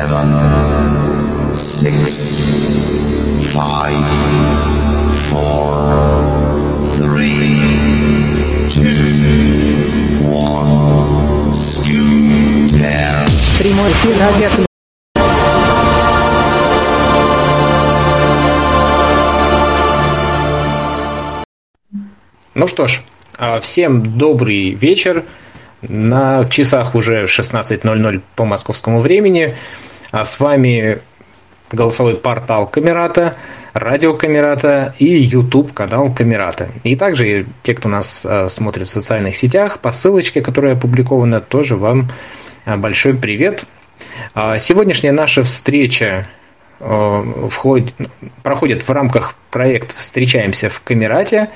seven, six, five, four, three, two, one, scooter. Прямой эфир радио Ну что ж, а, всем добрый вечер. На часах уже 16.00 по московскому времени. А с вами голосовой портал Камерата, радио Камерата и YouTube канал Камерата. И также те, кто нас а, смотрит в социальных сетях, по ссылочке, которая опубликована, тоже вам а, большой привет. Сегодняшняя наша встреча входит, проходит в рамках проекта «Встречаемся в Камерате».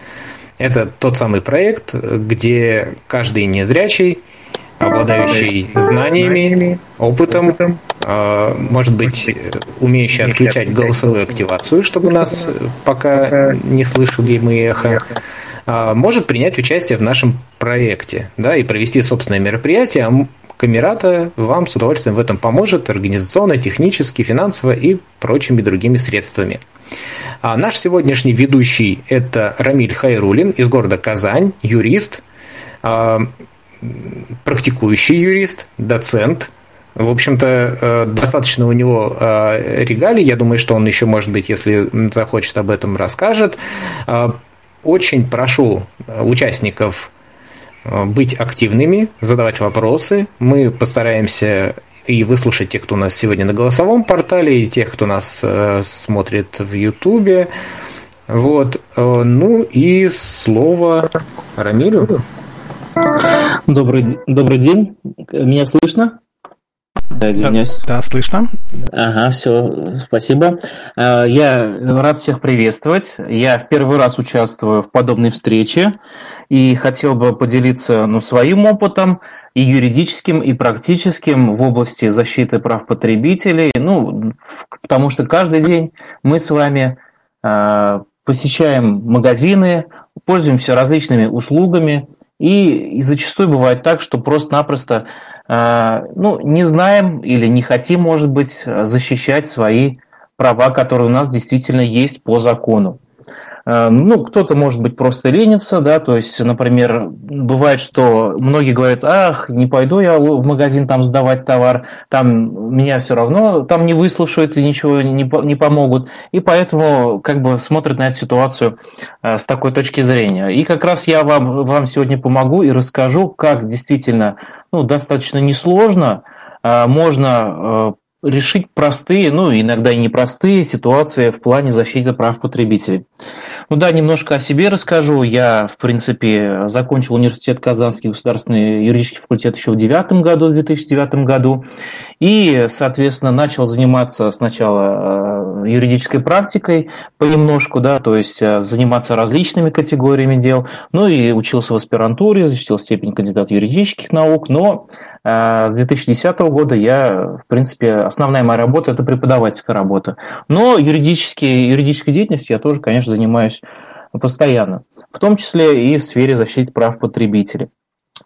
Это тот самый проект, где каждый незрячий, обладающий знаниями, опытом, а, может быть, умеющий отключать голосовую активацию, чтобы нас пока не слышали мы эхо, а, может принять участие в нашем проекте да, и провести собственное мероприятие. А Камерата вам с удовольствием в этом поможет организационно, технически, финансово и прочими другими средствами. А наш сегодняшний ведущий – это Рамиль Хайрулин из города Казань, юрист, а, практикующий юрист, доцент. В общем-то, э, достаточно у него э, регалий. Я думаю, что он еще, может быть, если захочет, об этом расскажет. А, очень прошу участников э, быть активными, задавать вопросы. Мы постараемся и выслушать тех, кто у нас сегодня на голосовом портале, и тех, кто нас э, смотрит в Ютубе. Вот. Э, ну и слово Рамилю. Добрый, добрый день. Меня слышно? Да, извиняюсь. Да, да, слышно. Ага, все, спасибо. Э, я рад всех приветствовать. Я в первый раз участвую в подобной встрече и хотел бы поделиться ну, своим опытом, и юридическим, и практическим в области защиты прав потребителей. Ну, потому что каждый день мы с вами э, посещаем магазины, пользуемся различными услугами, и, и зачастую бывает так, что просто-напросто э, ну, не знаем или не хотим, может быть, защищать свои права, которые у нас действительно есть по закону. Э, ну, кто-то, может быть, просто ленится, да, то есть, например, бывает, что многие говорят, ах, не пойду я в магазин там сдавать товар, там меня все равно там не выслушают и ничего не, не помогут, и поэтому как бы смотрят на эту ситуацию э, с такой точки зрения. И как раз я вам, вам сегодня помогу и расскажу, как действительно, ну, достаточно несложно, э, можно решить простые, ну, иногда и непростые ситуации в плане защиты прав потребителей. Ну да, немножко о себе расскажу. Я, в принципе, закончил университет Казанский государственный юридический факультет еще в девятом году, в 2009 году. И, соответственно, начал заниматься сначала э, юридической практикой понемножку, да, то есть э, заниматься различными категориями дел. Ну и учился в аспирантуре, защитил степень кандидата юридических наук, но с 2010 года я, в принципе, основная моя работа – это преподавательская работа. Но юридические, юридической деятельностью я тоже, конечно, занимаюсь постоянно, в том числе и в сфере защиты прав потребителей.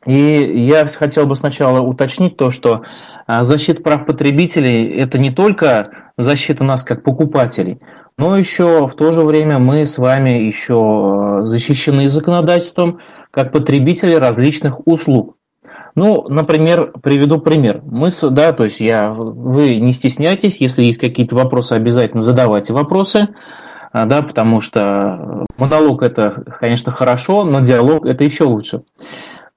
И я хотел бы сначала уточнить то, что а, защита прав потребителей – это не только защита нас как покупателей, но еще в то же время мы с вами еще защищены законодательством как потребители различных услуг. Ну, например, приведу пример. Мы, да, то есть я, вы не стесняйтесь, если есть какие-то вопросы, обязательно задавайте вопросы, а, да, потому что монолог это, конечно, хорошо, но диалог это еще лучше.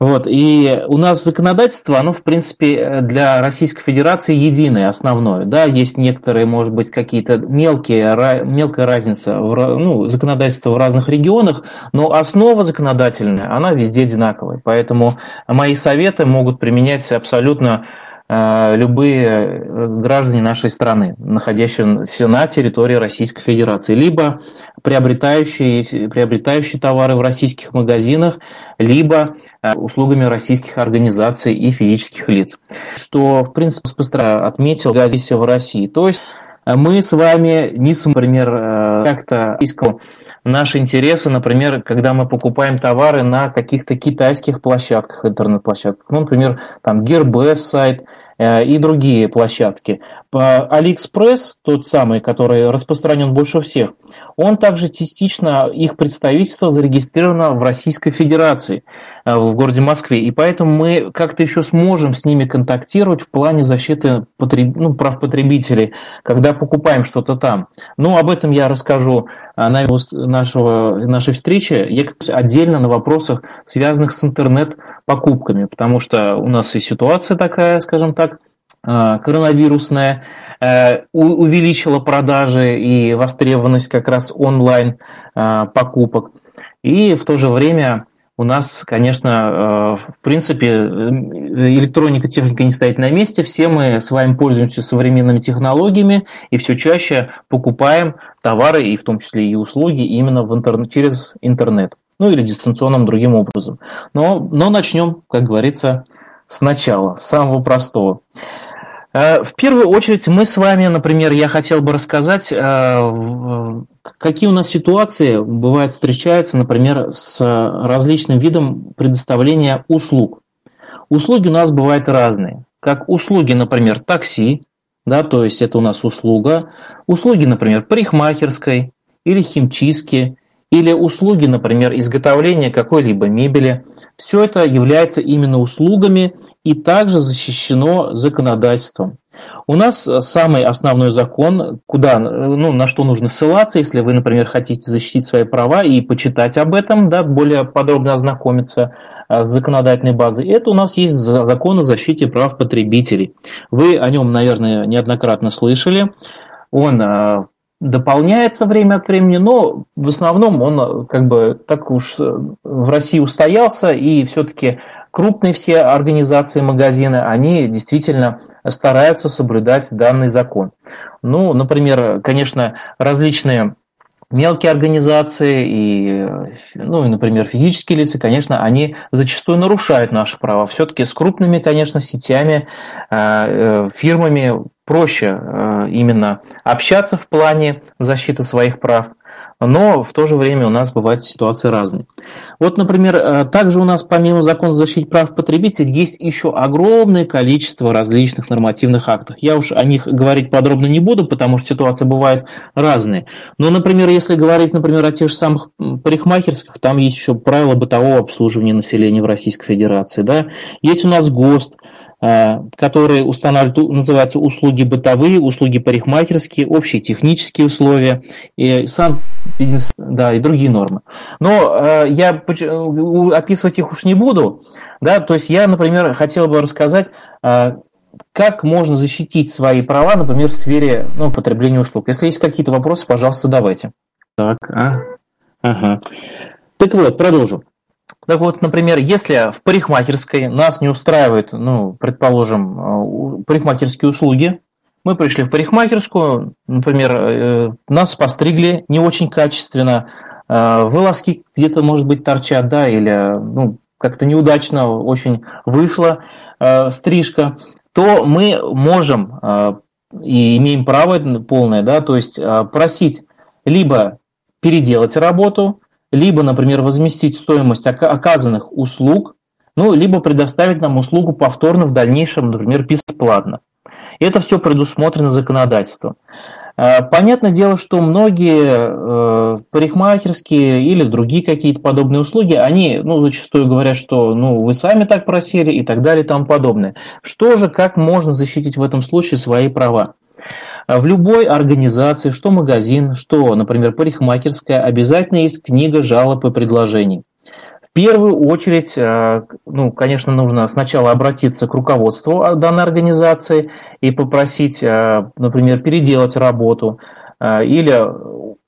Вот, и у нас законодательство, оно, в принципе, для Российской Федерации единое, основное. Да, есть некоторые, может быть, какие-то мелкие, мелкая разница в ну, законодательство в разных регионах, но основа законодательная, она везде одинаковая. Поэтому мои советы могут применять абсолютно Э, любые э, граждане нашей страны, находящиеся на территории Российской Федерации, либо приобретающие, приобретающие товары в российских магазинах, либо э, услугами российских организаций и физических лиц. Что, в принципе, быстро отметил здесь в России. То есть мы с вами не, например, как-то искал наши интересы, например, когда мы покупаем товары на каких-то китайских площадках, интернет-площадках, ну, например, там Gearbest сайт, и другие площадки. AliExpress, тот самый, который распространен больше всех, он также частично, их представительство зарегистрировано в Российской Федерации. Э, в городе Москве. И поэтому мы как-то еще сможем с ними контактировать в плане защиты потреб... ну, прав потребителей, когда покупаем что-то там. Ну, об этом я расскажу э, на нашего, нашей встрече. Я отдельно на вопросах, связанных с интернет-покупками, потому что у нас и ситуация такая, скажем так, э, коронавирусная, увеличила продажи и востребованность как раз онлайн покупок. И в то же время у нас, конечно, э, в принципе, электроника, техника не стоит на месте. Все мы с вами пользуемся современными технологиями и все чаще покупаем товары, и в том числе и услуги, именно в интернет, через интернет. Ну или дистанционным другим образом. Но, но начнем, как говорится, сначала, с самого простого. Э, в первую очередь мы с вами, например, я хотел бы рассказать, э, какие у нас ситуации бывают встречаются, например, с различным видом предоставления услуг. Услуги у нас бывают разные. Как услуги, например, такси, да, то есть это у нас услуга. Услуги, например, парикмахерской или химчистки, или услуги, например, изготовления какой-либо мебели. Все это является именно услугами и также защищено законодательством. У нас самый основной закон, куда, ну, на что нужно ссылаться, если вы, например, хотите защитить свои права и почитать об этом, да, более подробно ознакомиться а, с законодательной базой, это у нас есть закон о защите прав потребителей. Вы о нем, наверное, неоднократно слышали. Он дополняется время от времени, но в основном он как бы так уж в России устоялся, и все-таки крупные все организации, магазины, они действительно стараются соблюдать данный закон. Ну, например, конечно, различные мелкие организации и, ну, и, например, физические лица, конечно, они зачастую нарушают наши права. Все-таки с крупными, конечно, сетями, э, э, фирмами проще э, именно общаться в плане защиты своих прав, но в то же время у нас бывают ситуации разные. Вот, например, э, также у нас помимо закона о защите прав потребителей есть еще огромное количество различных нормативных актов. Я уж о них говорить подробно не буду, потому что ситуации бывают разные. Но, например, если говорить, например, о тех же самых парикмахерских, там есть еще правила бытового обслуживания населения в Российской Федерации. Да? Есть у нас ГОСТ, которые устанавливают, называются услуги бытовые, услуги парикмахерские, общие технические условия, и сам да, и другие нормы. Но э, я описывать их уж не буду, да, то есть я, например, хотел бы рассказать, э, как можно защитить свои права, например, в сфере ну, потребления услуг. Если есть какие-то вопросы, пожалуйста, задавайте. Так, а? Ага. Так вот, продолжу. Так вот, например, если в парикмахерской нас не устраивают, ну, предположим, э, парикмахерские услуги, мы пришли в парикмахерскую, например, э, нас постригли не очень качественно, э, волоски где-то, может быть, торчат, да, или ну, как-то неудачно очень вышла стрижка, то мы можем и имеем право полное, да, то есть просить либо переделать работу, либо, например, возместить стоимость оказанных услуг, ну, либо предоставить нам услугу повторно в дальнейшем, например, бесплатно. Это все предусмотрено законодательством. А, понятное дело, что многие э, парикмахерские или другие какие-то подобные услуги, они ну, зачастую говорят, что ну, вы сами так просили и так далее и тому подобное. Что же, как можно защитить в этом случае свои права? А в любой организации, что магазин, что, например, парикмахерская, обязательно есть книга жалоб и предложений. В первую очередь, э, ну, конечно, нужно сначала обратиться к руководству данной организации и попросить, э, например, переделать работу э, или,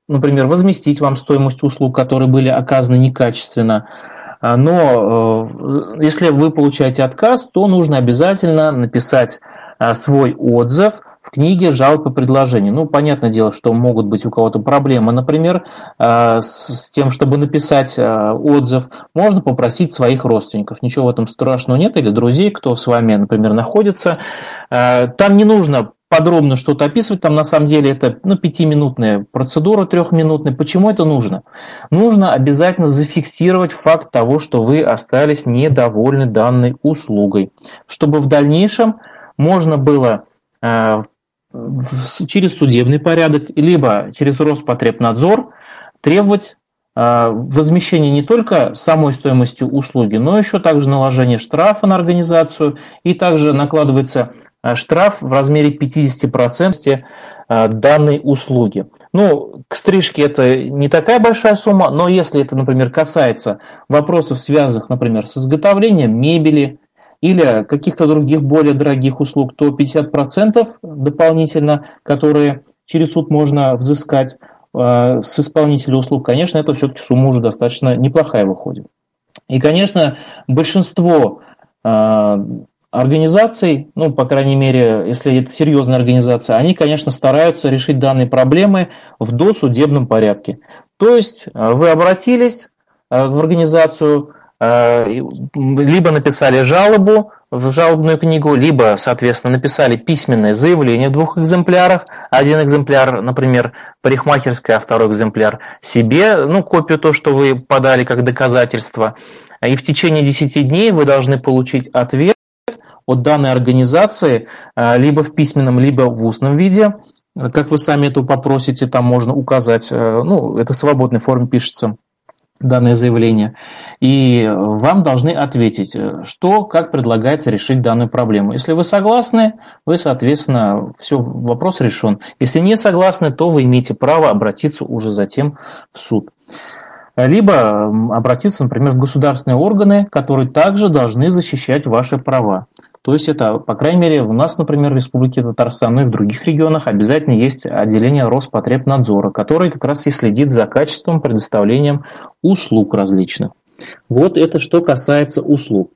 например, возместить вам стоимость услуг, которые были оказаны некачественно. Но если вы получаете отказ, то нужно обязательно написать свой отзыв – в книге жалоб и предложений. Ну, понятное дело, что могут быть у кого-то проблемы, например, э, с тем, чтобы написать э, отзыв, можно попросить своих родственников. Ничего в этом страшного нет, или друзей, кто с вами, например, находится. Э, там не нужно подробно что-то описывать, там на самом деле это ну, пятиминутная процедура, трехминутная. Почему это нужно? Нужно обязательно зафиксировать факт того, что вы остались недовольны данной услугой, чтобы в дальнейшем можно было через судебный порядок, либо через Роспотребнадзор требовать возмещения не только самой стоимости услуги, но еще также наложение штрафа на организацию и также накладывается штраф в размере 50% данной услуги. Ну, к стрижке это не такая большая сумма, но если это, например, касается вопросов, связанных, например, с изготовлением мебели или каких-то других более дорогих услуг, то 50% дополнительно, которые через суд можно взыскать э, с исполнителя услуг, конечно, это все-таки сумма уже достаточно неплохая выходит. И, конечно, большинство э, организаций, ну, по крайней мере, если это серьезная организация, они, конечно, стараются решить данные проблемы в досудебном порядке. То есть э, вы обратились э, в организацию, либо написали жалобу в жалобную книгу, либо, соответственно, написали письменное заявление в двух экземплярах. Один экземпляр, например, парикмахерская, а второй экземпляр себе, ну, копию то, что вы подали как доказательство. И в течение 10 дней вы должны получить ответ от данной организации э, либо в письменном, либо в устном виде. Как вы сами это попросите, там можно указать, э, ну, это в свободной форме пишется данное заявление, и вам должны ответить, что, как предлагается решить данную проблему. Если вы согласны, вы, соответственно, все, вопрос решен. Если не согласны, то вы имеете право обратиться уже затем в суд. Либо обратиться, например, в государственные органы, которые также должны защищать ваши права. То есть это, по крайней мере, у нас, например, в Республике Татарстан, ну и в других регионах обязательно есть отделение Роспотребнадзора, который как раз и следит за качеством предоставлением услуг различных. Вот это что касается услуг.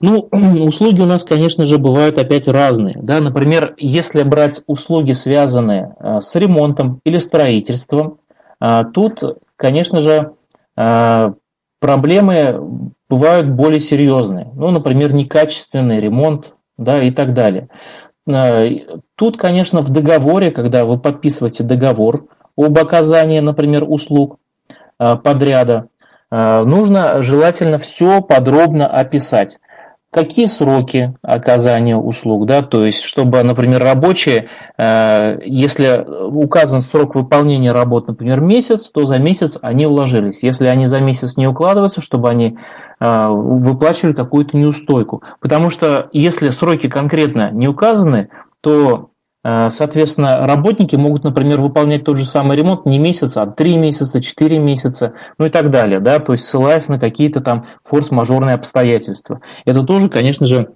Ну, услуги у нас, конечно же, бывают опять разные. Да? Например, если брать услуги, связанные э, с ремонтом или строительством, э, тут, конечно же, э, проблемы бывают более серьезные. Ну, например, некачественный ремонт да, и так далее. Э, тут, конечно, в договоре, когда вы подписываете договор об оказании, например, услуг э, подряда, э, нужно желательно все подробно описать какие сроки оказания услуг, да, то есть, чтобы, например, рабочие, э, если указан срок выполнения работ, например, месяц, то за месяц они уложились. Если они за месяц не укладываются, чтобы они э, выплачивали какую-то неустойку. Потому что если сроки конкретно не указаны, то соответственно, работники могут, например, выполнять тот же самый ремонт не месяц, а три месяца, четыре месяца, ну и так далее, да, то есть ссылаясь на какие-то там форс-мажорные обстоятельства. Это тоже, конечно же,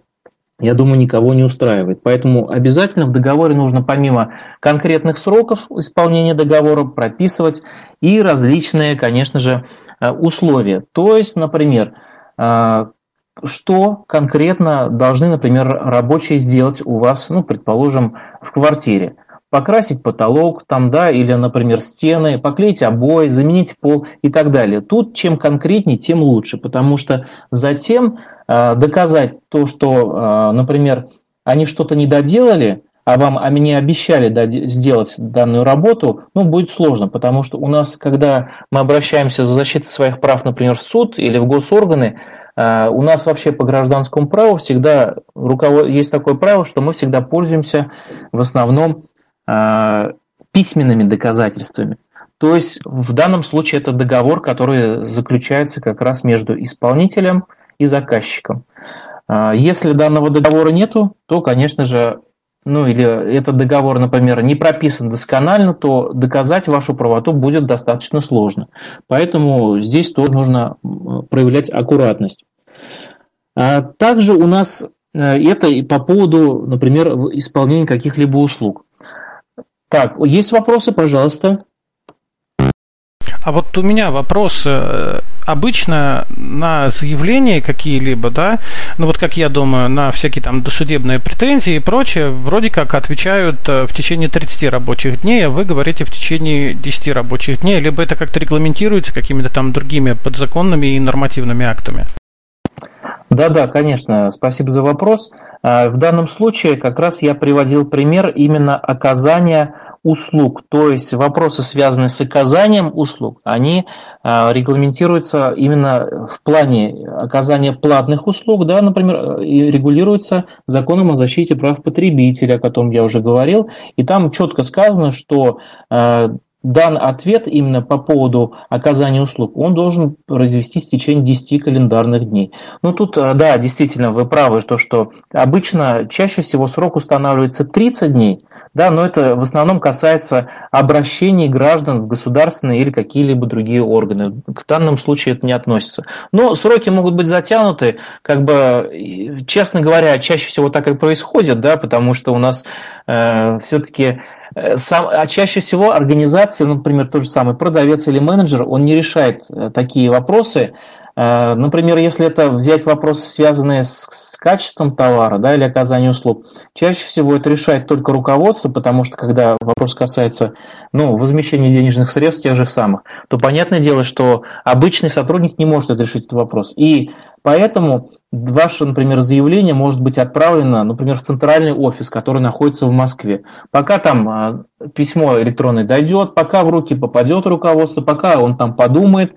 я думаю, никого не устраивает. Поэтому обязательно в договоре нужно помимо конкретных сроков исполнения договора прописывать и различные, конечно же, э, условия. То есть, например, э, что конкретно должны, например, рабочие сделать у вас, ну, предположим, в квартире. Покрасить потолок там, да, или, например, стены, поклеить обои, заменить пол и так далее. Тут чем конкретнее, тем лучше, потому что затем э, доказать то, что, э, например, они что-то не доделали, а вам а мне обещали сделать данную работу, ну, будет сложно, потому что у нас, когда мы обращаемся за защитой своих прав, например, в суд или в госорганы, у нас вообще по гражданскому праву всегда есть такое правило, что мы всегда пользуемся в основном а, письменными доказательствами. То есть в данном случае это договор, который заключается как раз между исполнителем и заказчиком. А, если данного договора нету, то, конечно же, ну или этот договор, например, не прописан досконально, то доказать вашу правоту будет достаточно сложно. Поэтому здесь тоже нужно проявлять аккуратность. А также у нас э, это по поводу, например, исполнения каких-либо услуг. Так, есть вопросы, пожалуйста. А вот у меня вопрос. Э, обычно на заявления какие-либо, да, ну вот как я думаю, на всякие там досудебные претензии и прочее, вроде как отвечают э, в течение 30 рабочих дней, а вы говорите в течение 10 рабочих дней, либо это как-то регламентируется какими-то там другими подзаконными и нормативными актами? Да-да, конечно, спасибо за вопрос. А, в данном случае как раз я приводил пример именно оказания услуг, то есть вопросы, связанные с оказанием услуг, они а, регламентируются именно в плане оказания платных услуг, да, например, и регулируются законом о защите прав потребителя, о котором я уже говорил, и там четко сказано, что а, дан ответ именно по поводу оказания услуг, он должен развестись в течение 10 календарных дней. Ну тут, а, да, действительно, вы правы, то, что обычно чаще всего срок устанавливается 30 дней, да, но это в основном касается обращений граждан в государственные или какие-либо другие органы. К данному случаю это не относится. Но сроки могут быть затянуты, как бы, честно говоря, чаще всего так и происходит, да, потому что у нас э, все-таки э, сам, а чаще всего организация, ну, например, тот же самый продавец или менеджер, он не решает э, такие вопросы, Э, например, если это взять вопросы, связанные с, с качеством товара да, или оказанием услуг, чаще всего это решает только руководство, потому что когда вопрос касается ну, возмещения денежных средств тех же самых, то понятное дело, что обычный сотрудник не может решить этот вопрос. И поэтому ваше, например, заявление может быть отправлено, например, в центральный офис, который находится в Москве. Пока там а, письмо электронное дойдет, пока в руки попадет руководство, пока он там подумает,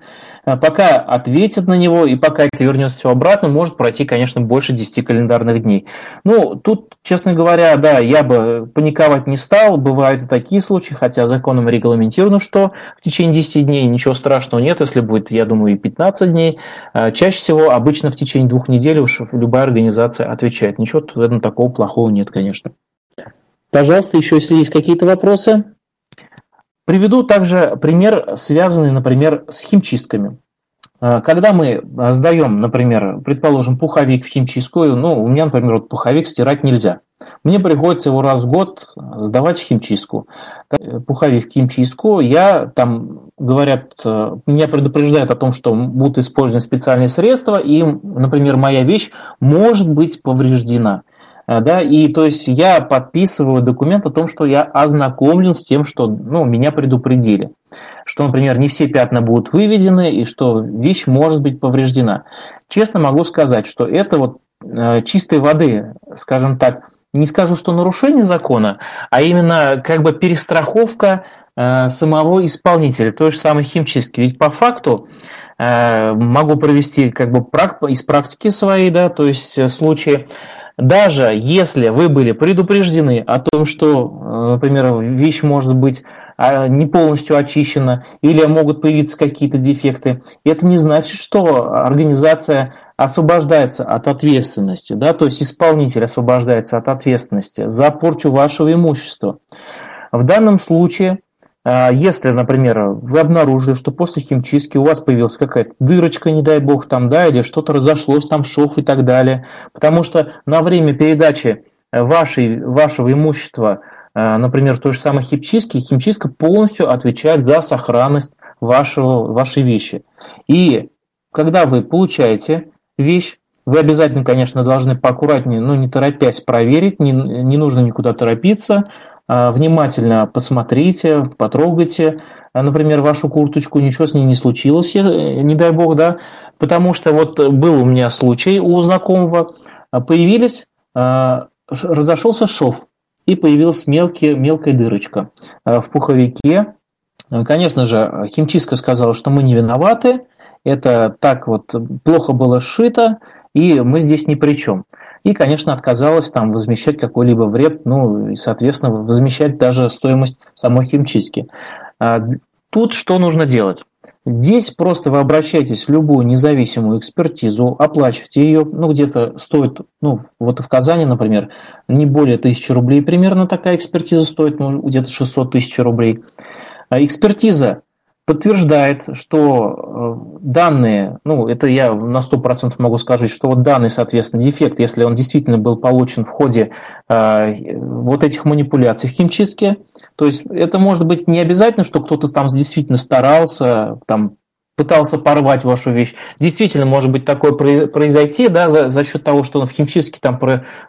пока ответят на него и пока это вернется все обратно, может пройти, конечно, больше 10 календарных дней. Ну, тут, честно говоря, да, я бы паниковать не стал, бывают и такие случаи, хотя законом регламентировано, что в течение 10 дней ничего страшного нет, если будет, я думаю, и 15 дней. А, чаще всего, обычно в течение двух недель уж любая организация отвечает. Ничего в этом такого плохого нет, конечно. Пожалуйста, еще если есть какие-то вопросы. Приведу также пример, связанный, например, с химчистками. А, когда мы сдаем, например, предположим, пуховик в химчистку, ну, у меня, например, вот пуховик стирать нельзя. Мне приходится его раз в год сдавать в химчистку. Пуховик в химчистку, я там, говорят, меня предупреждают о том, что будут использованы специальные средства, и, например, моя вещь может быть повреждена. Да, и то есть я подписываю документ о том, что я ознакомлен с тем, что ну, меня предупредили. Что, например, не все пятна будут выведены и что вещь может быть повреждена. Честно могу сказать, что это вот э, чистой воды, скажем так, не скажу, что нарушение закона, а именно как бы перестраховка э, самого исполнителя, той же самой химчистки. Ведь по факту э, могу провести как бы из практики своей, да, то есть э, случаи, даже если вы были предупреждены о том, что, например, вещь может быть а, не полностью очищена или могут появиться какие-то дефекты, это не значит, что организация освобождается от ответственности, да, то есть исполнитель освобождается от ответственности за порчу вашего имущества. В данном случае, если, например, вы обнаружили, что после химчистки у вас появилась какая-то дырочка, не дай бог, там, да, или что-то разошлось, там шов и так далее, потому что на время передачи вашей, вашего имущества, а, например, той же самой химчистки, химчистка полностью отвечает за сохранность вашего, вашей вещи. И когда вы получаете вещь. Вы обязательно, конечно, должны поаккуратнее, но не торопясь проверить, не, не нужно никуда торопиться. А, внимательно посмотрите, потрогайте, а, например, вашу курточку, ничего с ней не случилось, не дай бог, да, потому что вот был у меня случай у знакомого, а, появились, разошелся шов, и появилась мелкие, мелкая дырочка в пуховике. Конечно же, химчистка сказала, что мы не виноваты, это так вот плохо было сшито, и мы здесь ни при чем. И, конечно, отказалась там возмещать какой-либо вред, ну и, соответственно, возмещать даже стоимость самой химчистки. А тут что нужно делать? Здесь просто вы обращаетесь в любую независимую экспертизу, оплачиваете ее, ну, где-то стоит, ну, вот в Казани, например, не более тысячи рублей примерно такая экспертиза стоит, ну, где-то 600 тысяч рублей. А экспертиза подтверждает, что э, данные, ну, это я на 100% могу сказать, что вот данный, соответственно, дефект, если он действительно был получен в ходе э, вот этих манипуляций в химчистке, то есть это может быть не обязательно, что кто-то там действительно старался, там пытался порвать вашу вещь. Действительно, может быть такое произойти, да, за, за счет того, что в химчистке там,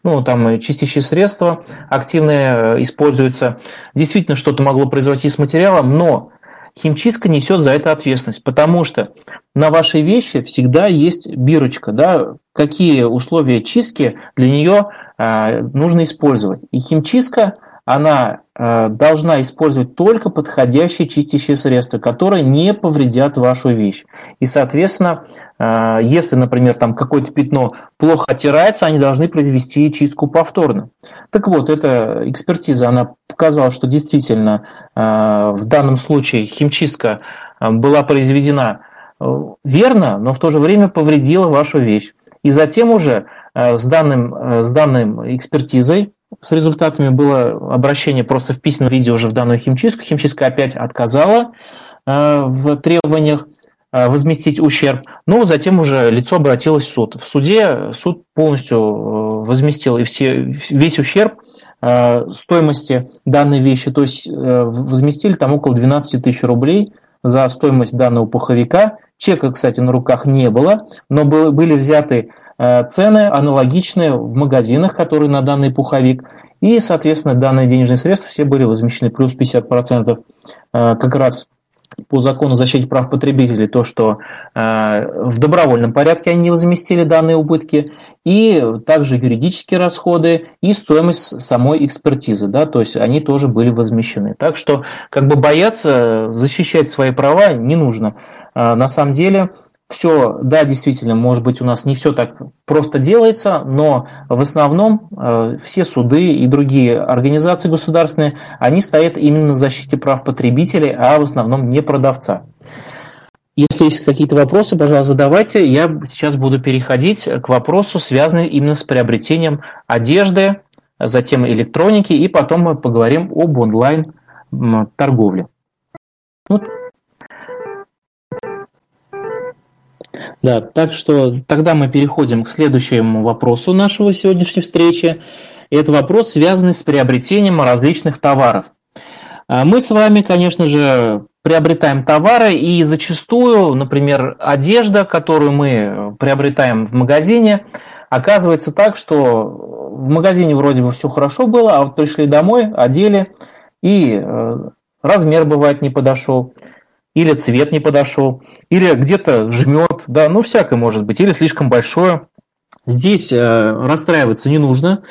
ну, там чистящие средства активные э, используются. Действительно, что-то могло произойти с материалом, но химчистка несет за это ответственность, потому что на вашей вещи всегда есть бирочка, да, какие условия чистки для нее э, нужно использовать. И химчистка она э, должна использовать только подходящие чистящие средства, которые не повредят вашу вещь. И, соответственно, э, если, например, там какое-то пятно плохо оттирается, они должны произвести чистку повторно. Так вот, эта экспертиза, она показала, что действительно э, в данном случае химчистка э, была произведена э, верно, но в то же время повредила вашу вещь. И затем уже э, с, данным, с данной экспертизой с результатами было обращение просто в письменном виде уже в данную химчистку. Химчистка опять отказала э, в требованиях э, возместить ущерб. Но затем уже лицо обратилось в суд. В суде суд полностью э, возместил и все, весь ущерб стоимости данной вещи. То есть возместили там около 12 тысяч рублей за стоимость данного пуховика. Чека, кстати, на руках не было, но были взяты Э, цены аналогичные в магазинах, которые на данный пуховик. И, соответственно, данные денежные средства все были возмещены плюс 50% э, как раз по закону защиты прав потребителей то, что э, в добровольном порядке они не возместили данные убытки, и также юридические расходы и стоимость самой экспертизы, да, то есть они тоже были возмещены. Так что как бы бояться защищать свои права не нужно. на самом деле все, да, действительно, может быть, у нас не все так просто делается, но в основном э, все суды и другие организации государственные, они стоят именно на защите прав потребителей, а в основном не продавца. Если есть какие-то вопросы, пожалуйста, задавайте. Я сейчас буду переходить к вопросу, связанному именно с приобретением одежды, затем электроники, и потом мы поговорим об онлайн-торговле. Ну, Да, так что тогда мы переходим к следующему вопросу нашего сегодняшней встречи. Это вопрос, связанный с приобретением различных товаров. А мы с вами, конечно же, приобретаем товары, и зачастую, например, одежда, которую мы приобретаем в магазине, оказывается так, что в магазине вроде бы все хорошо было, а вот пришли домой, одели, и э, размер бывает не подошел, или цвет не подошел, или где-то жмет, да, ну всякое может быть, или слишком большое. Здесь э, расстраиваться не нужно.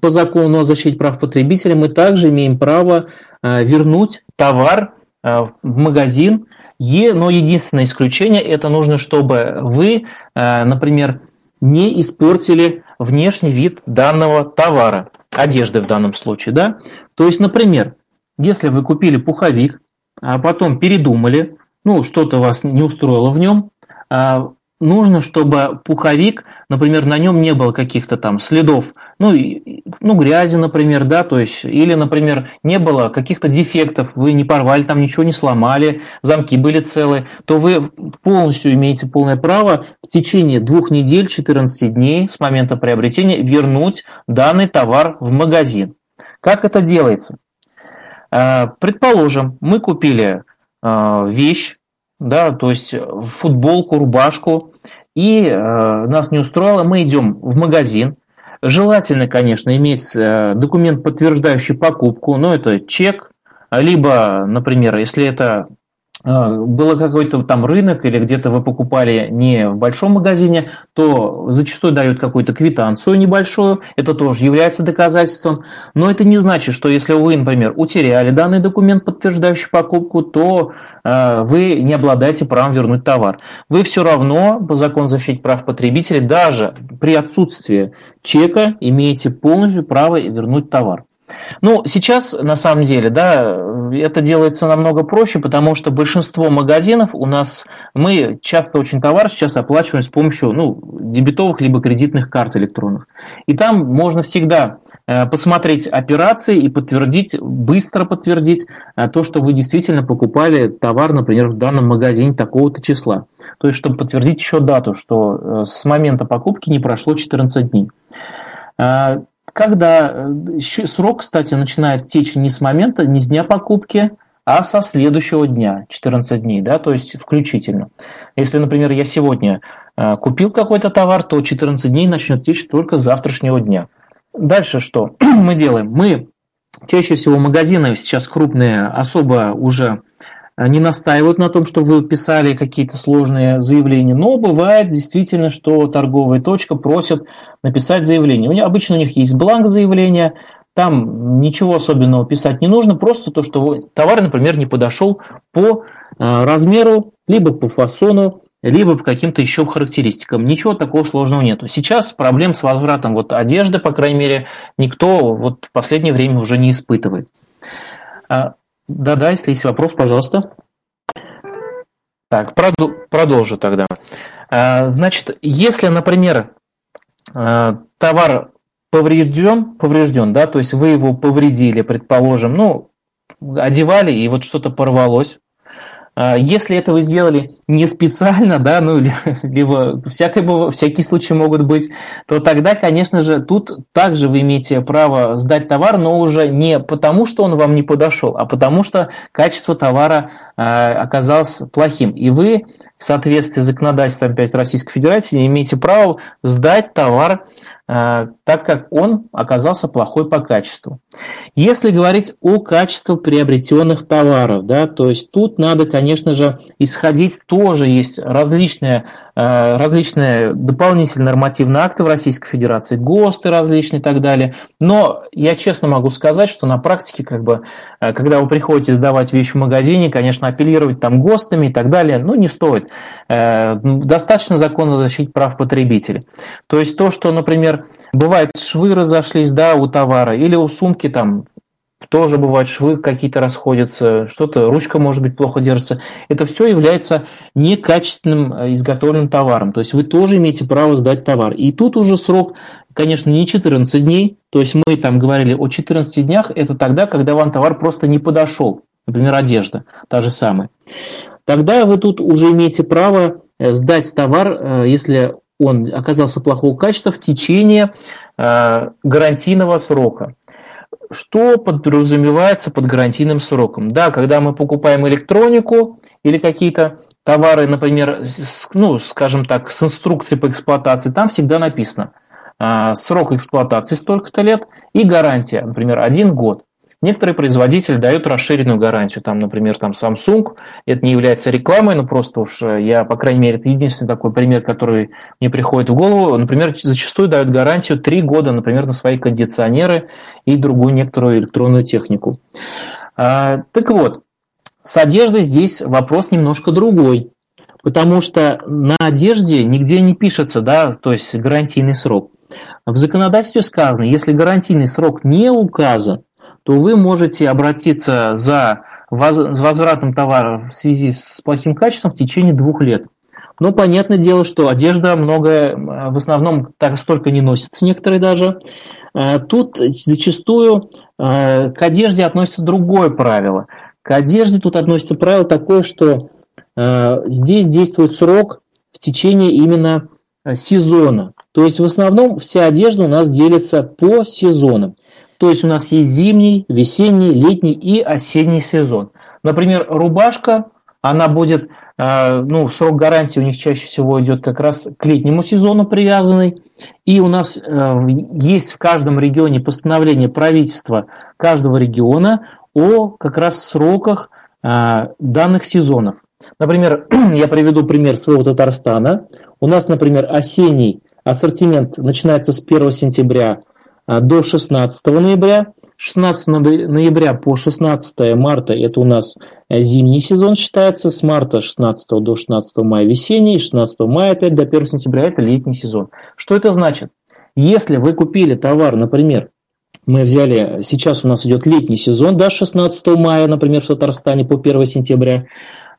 По закону о защите прав потребителя мы также имеем право э, вернуть товар э, в магазин, но единственное исключение это нужно, чтобы вы, например, не испортили внешний вид данного товара, одежды в данном случае, да. То есть, например, если вы купили пуховик, а потом передумали, ну, что-то вас не устроило в нем, а, нужно, чтобы пуховик, например, на нем не было каких-то там следов, ну, ну, грязи, например, да, то есть, или, например, не было каких-то дефектов, вы не порвали, там ничего не сломали, замки были целые, то вы полностью имеете полное право в течение двух недель, 14 дней с момента приобретения вернуть данный товар в магазин. Как это делается? Э, предположим, мы купили э, вещь, да, то есть футболку, рубашку, и э, нас не устроило, мы идем в магазин. Желательно, конечно, иметь документ, подтверждающий покупку, но это чек, либо, например, если это было какой-то там рынок или где-то вы покупали не в большом магазине, то зачастую дают какую-то квитанцию небольшую, это тоже является доказательством, но это не значит, что если вы, например, утеряли данный документ, подтверждающий покупку, то э, вы не обладаете правом вернуть товар. Вы все равно по закону защиты прав потребителей даже при отсутствии чека имеете полностью право вернуть товар. Ну, сейчас, на самом деле, да, это делается намного проще, потому что большинство магазинов у нас, мы часто очень товар сейчас оплачиваем с помощью, ну, дебетовых либо кредитных карт электронных. И там можно всегда э, посмотреть операции и подтвердить, быстро подтвердить э, то, что вы действительно покупали товар, например, в данном магазине такого-то числа. То есть, чтобы подтвердить еще дату, что э, с момента покупки не прошло 14 дней. Когда э, срок, кстати, начинает течь не с момента, не с дня покупки, а со следующего дня, 14 дней, да, то есть включительно. Если, например, я сегодня э, купил какой-то товар, то 14 дней начнет течь только с завтрашнего дня. Дальше что мы делаем? Мы чаще всего магазины сейчас крупные особо уже не настаивают на том, что вы писали какие-то сложные заявления, но бывает действительно, что торговая точка просит написать заявление. У них, обычно у них есть бланк заявления, Там ничего особенного писать не нужно, просто то, что товар, например, не подошел по размеру, либо по фасону, либо по каким-то еще характеристикам. Ничего такого сложного нету. Сейчас проблем с возвратом вот одежды, по крайней мере, никто вот в последнее время уже не испытывает. Да-да, если есть вопрос, пожалуйста. Так, продолжу тогда. Значит, если, например, товар поврежден, поврежден, да, то есть вы его повредили, предположим, ну, одевали, и вот что-то порвалось. А, если это вы сделали не специально, да, ну, либо всякое, всякие случаи могут быть, то тогда, конечно же, тут также вы имеете право сдать товар, но уже не потому, что он вам не подошел, а потому что качество товара э, оказалось плохим. И вы в соответствии с законодательством опять Российской Федерации имеете право сдать товар так как он оказался плохой по качеству. Если говорить о качестве приобретенных товаров, да, то есть тут надо, конечно же, исходить тоже есть различные, э, различные дополнительные нормативные акты в Российской Федерации, ГОСТы различные и так далее. Но я честно могу сказать, что на практике, как бы, э, когда вы приходите сдавать вещь в магазине, конечно, апеллировать там ГОСТами и так далее, ну, не стоит. Достаточно закона защиты прав потребителей. То есть то, что, например, бывает швы разошлись, да, у товара, или у сумки там тоже бывают швы какие-то расходятся, что-то, ручка может быть плохо держится. Это все является некачественным э, изготовленным товаром. То есть вы тоже имеете право сдать товар. И тут уже срок, конечно, не 14 дней. То есть мы там говорили о 14 днях, это тогда, когда вам товар просто не подошел. Например, одежда, та же самая. Тогда вы тут уже имеете право э, сдать товар, э, если он оказался плохого качества в течение э, гарантийного срока. Что подразумевается под гарантийным сроком? Да, когда мы покупаем электронику или какие-то товары, например, с, ну, скажем так, с инструкцией по эксплуатации, там всегда написано срок эксплуатации столько-то лет и гарантия, например, один год. Некоторые производители дают расширенную гарантию, там, например, там Samsung, это не является рекламой, но просто уж э, я, по крайней мере, это единственный такой пример, который мне приходит в голову. Например, зачастую дают гарантию 3 года, например, на свои кондиционеры и другую некоторую электронную технику. А, так вот, с одеждой здесь вопрос немножко другой. Потому что на одежде нигде не пишется, да, то есть гарантийный срок. В законодательстве сказано, если гарантийный срок не указан, то вы можете обратиться за возвратом товара в связи с плохим качеством в течение двух лет. Но понятное дело, что одежда многое в основном так столько не носится, некоторые даже. Э, тут зачастую э, к одежде относится другое правило. К одежде тут относится правило такое, что э, здесь действует срок в течение именно сезона. То есть в основном вся одежда у нас делится по сезонам. То есть у нас есть зимний, весенний, летний и осенний сезон. Например, рубашка, она будет, э, ну, срок гарантии у них чаще всего идет как раз к летнему сезону привязанный. И у нас э, есть в каждом регионе постановление правительства каждого региона о как раз сроках э, данных сезонов. Например, я приведу пример своего Татарстана. У нас, например, осенний ассортимент начинается с 1 сентября а, до 16 ноября. 16 ноября по 16 марта это у нас э, зимний сезон считается, с марта 16 до 16 мая весенний, 16 мая опять до 1 сентября это летний сезон. Что это значит? Если вы купили товар, например, мы взяли, сейчас у нас идет летний сезон, да, 16 мая, например, в Татарстане по 1 сентября.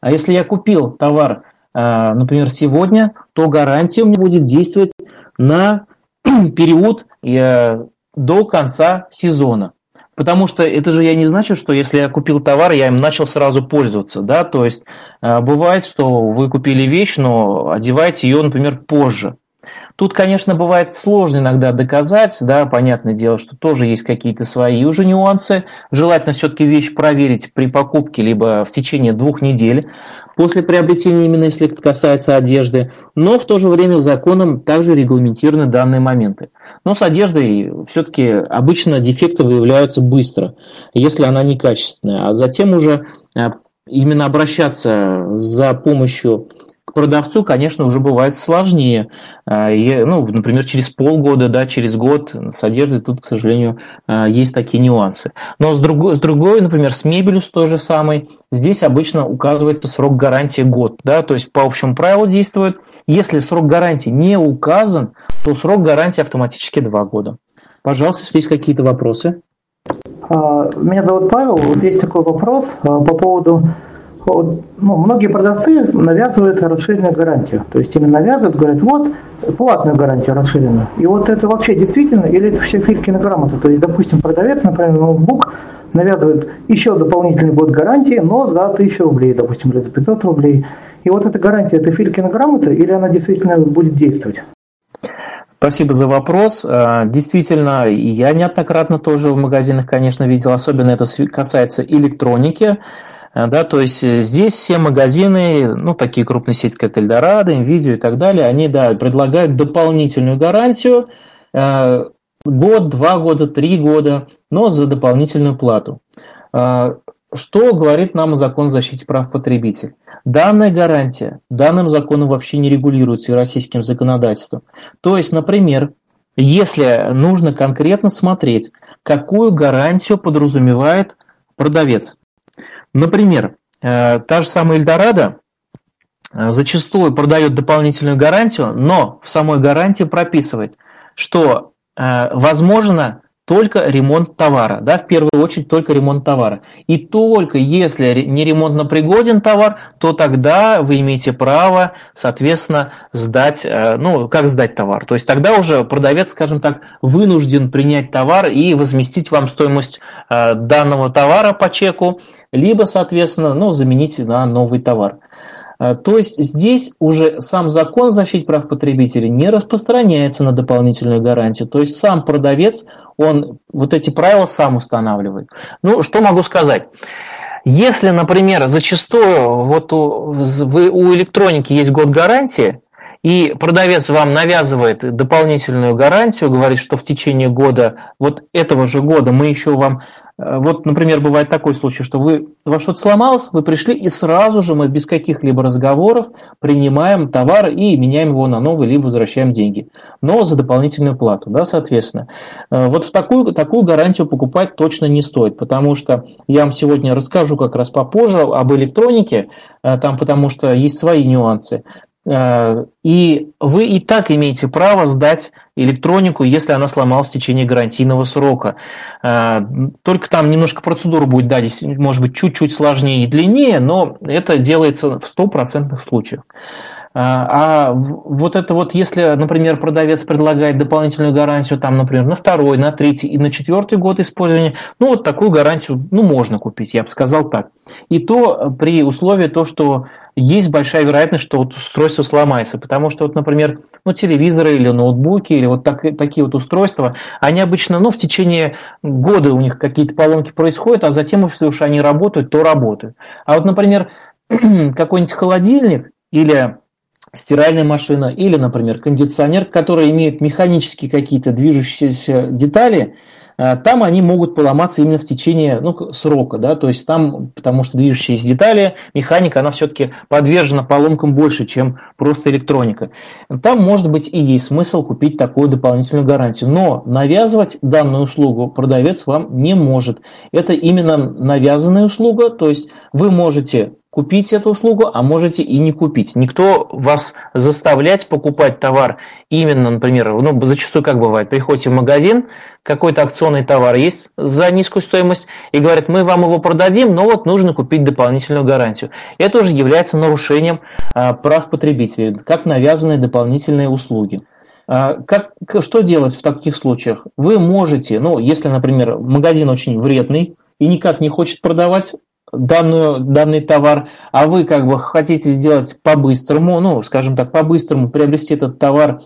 А если я купил товар, э, например, сегодня, то гарантия у меня будет действовать на период э, до конца сезона. Потому что это же я не значит, что если я купил товар, я им начал сразу пользоваться. Да? То есть э, бывает, что вы купили вещь, но одеваете ее, например, позже. Тут, конечно, бывает сложно иногда доказать, да, понятное дело, что тоже есть какие-то свои уже нюансы. Желательно все-таки вещь проверить при покупке, либо в течение двух недель после приобретения, именно если это касается одежды, но в то же время законом также регламентированы данные моменты. Но с одеждой все-таки обычно дефекты выявляются быстро, если она некачественная, а затем уже э, именно обращаться за помощью продавцу, конечно, уже бывает сложнее. И, ну, например, через полгода, да, через год с одеждой тут, к сожалению, есть такие нюансы. Но с другой, с другой например, с мебелью с той же самой, здесь обычно указывается срок гарантии год, да, то есть по общему правилу действует. Если срок гарантии не указан, то срок гарантии автоматически 2 года. Пожалуйста, если есть какие-то вопросы. А, меня зовут Павел. Вот есть такой вопрос а, по поводу ну, многие продавцы навязывают расширенную гарантию. То есть именно навязывают, говорят, вот платную гарантию расширенную. И вот это вообще действительно, или это все Филькина грамота? То есть, допустим, продавец, например, ноутбук навязывает еще дополнительный год гарантии, но за 1000 рублей, допустим, или за 500 рублей. И вот эта гарантия, это Филькина грамота, или она действительно будет действовать? Спасибо за вопрос. А, действительно, я неоднократно тоже в магазинах, конечно, видел, особенно это касается электроники. А, да, то есть здесь все магазины, ну, такие крупные сети, как Эльдорадо, Nvidia и так далее, они, да, предлагают дополнительную гарантию а, год, два года, три года, но за дополнительную плату. Что говорит нам закон о защите прав потребителей? Данная гарантия данным законом вообще не регулируется российским законодательством. То есть, например, если нужно конкретно смотреть, какую гарантию подразумевает продавец. Например, э, та же самая Эльдорадо э, зачастую продает дополнительную гарантию, но в самой гарантии прописывает, что э, возможно только ремонт товара, да, в первую очередь только ремонт товара. И только если не ремонтно пригоден товар, то тогда вы имеете право, соответственно, сдать, э, ну, как сдать товар. То есть тогда уже продавец, скажем так, вынужден принять товар и возместить вам стоимость э, данного товара по чеку, либо, соответственно, ну, заменить на новый товар. А, то есть здесь уже сам закон защиты прав потребителей не распространяется на дополнительную гарантию. То есть сам продавец, он вот эти правила сам устанавливает. Ну, что могу сказать? Если, например, зачастую вот у, вы, у электроники есть год гарантии, и продавец вам навязывает дополнительную гарантию, говорит, что в течение года, вот этого же года мы еще вам Э, вот, например, бывает такой случай, что вы, вас что-то сломалось, вы пришли, и сразу же мы без каких-либо разговоров принимаем товар и меняем его на новый, либо возвращаем деньги. Но за дополнительную плату, да, соответственно. Э, вот в такую, такую гарантию покупать точно не стоит, потому что я вам сегодня расскажу как раз попозже об электронике, э, там, потому что есть свои нюансы. Э, и вы и так имеете право сдать электронику, если она сломалась в течение гарантийного срока. Э, только там немножко процедура будет, да, здесь может быть чуть-чуть сложнее и длиннее, но это делается в стопроцентных случаях. Э, а вот это вот, если, например, продавец предлагает дополнительную гарантию, там, например, на второй, на третий и на четвертый год использования, ну, вот такую гарантию, ну, можно купить, я бы сказал так. И то при условии то, что есть большая вероятность, что вот устройство сломается. Потому что, вот, например, ну, телевизоры или ноутбуки, или вот так, такие вот устройства, они обычно ну, в течение года у них какие-то поломки происходят, а затем, если уж они работают, то работают. А вот, например, какой-нибудь холодильник или стиральная машина или, например, кондиционер, который имеет механические какие-то движущиеся детали, Э, там они могут поломаться именно в течение ну, срока, да, то есть там, потому что движущиеся детали, механика, она все-таки подвержена поломкам больше, чем просто электроника. Там, может быть, и есть смысл купить такую дополнительную гарантию, но навязывать данную услугу продавец вам не может. Это именно навязанная услуга, то есть вы можете купить эту услугу, а можете и не купить. Никто вас заставлять покупать товар именно, например, ну, зачастую как бывает, приходите в магазин, какой-то акционный товар есть за низкую стоимость, и говорят, мы вам его продадим, но вот нужно купить дополнительную гарантию. Это уже является нарушением а, прав потребителей, как навязанные дополнительные услуги. А, как, что делать в таких случаях? Вы можете, ну, если, например, магазин очень вредный и никак не хочет продавать данную, данный товар, а вы как бы хотите сделать по-быстрому, ну, скажем так, по-быстрому приобрести этот товар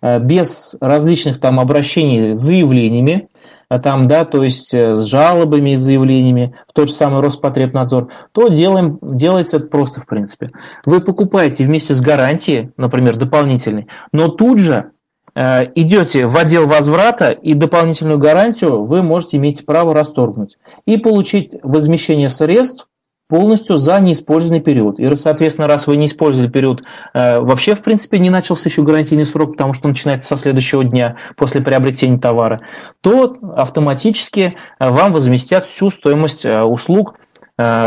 э, без различных там обращений с заявлениями, э, там, да, то есть э, с жалобами и заявлениями в тот же самый Роспотребнадзор, то делаем, делается это просто в принципе. Вы покупаете вместе с гарантией, например, дополнительной, но тут же идете в отдел возврата и дополнительную гарантию вы можете иметь право расторгнуть и получить возмещение средств полностью за неиспользованный период. И, соответственно, раз вы не использовали период, э, вообще, в принципе, не начался еще гарантийный срок, потому что начинается со следующего дня после приобретения товара, то автоматически э, вам возместят всю стоимость э, услуг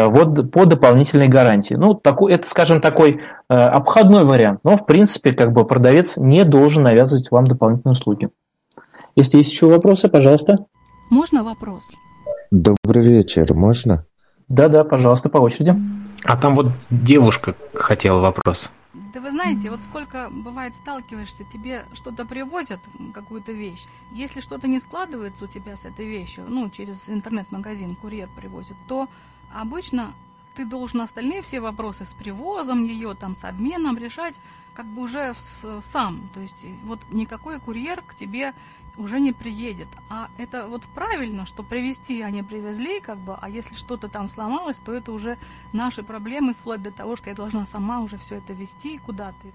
вот по дополнительной гарантии. Ну, такой, это, скажем, такой обходной вариант, но, в принципе, как бы продавец не должен навязывать вам дополнительные услуги. Если есть еще вопросы, пожалуйста. Можно вопрос? Добрый вечер, можно? Да-да, пожалуйста, по очереди. А там вот девушка хотела вопрос. Да вы знаете, вот сколько бывает сталкиваешься, тебе что-то привозят, какую-то вещь. Если что-то не складывается у тебя с этой вещью, ну, через интернет-магазин курьер привозит, то обычно ты должен остальные все вопросы с привозом ее, там, с обменом решать как бы уже сам. То есть вот никакой курьер к тебе уже не приедет. А это вот правильно, что привезти они привезли, как бы, а если что-то там сломалось, то это уже наши проблемы, вплоть до того, что я должна сама уже все это вести куда-то.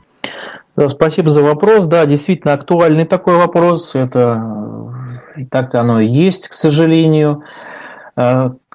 Спасибо за вопрос. Да, действительно актуальный такой вопрос. Это и так оно и есть, к сожалению.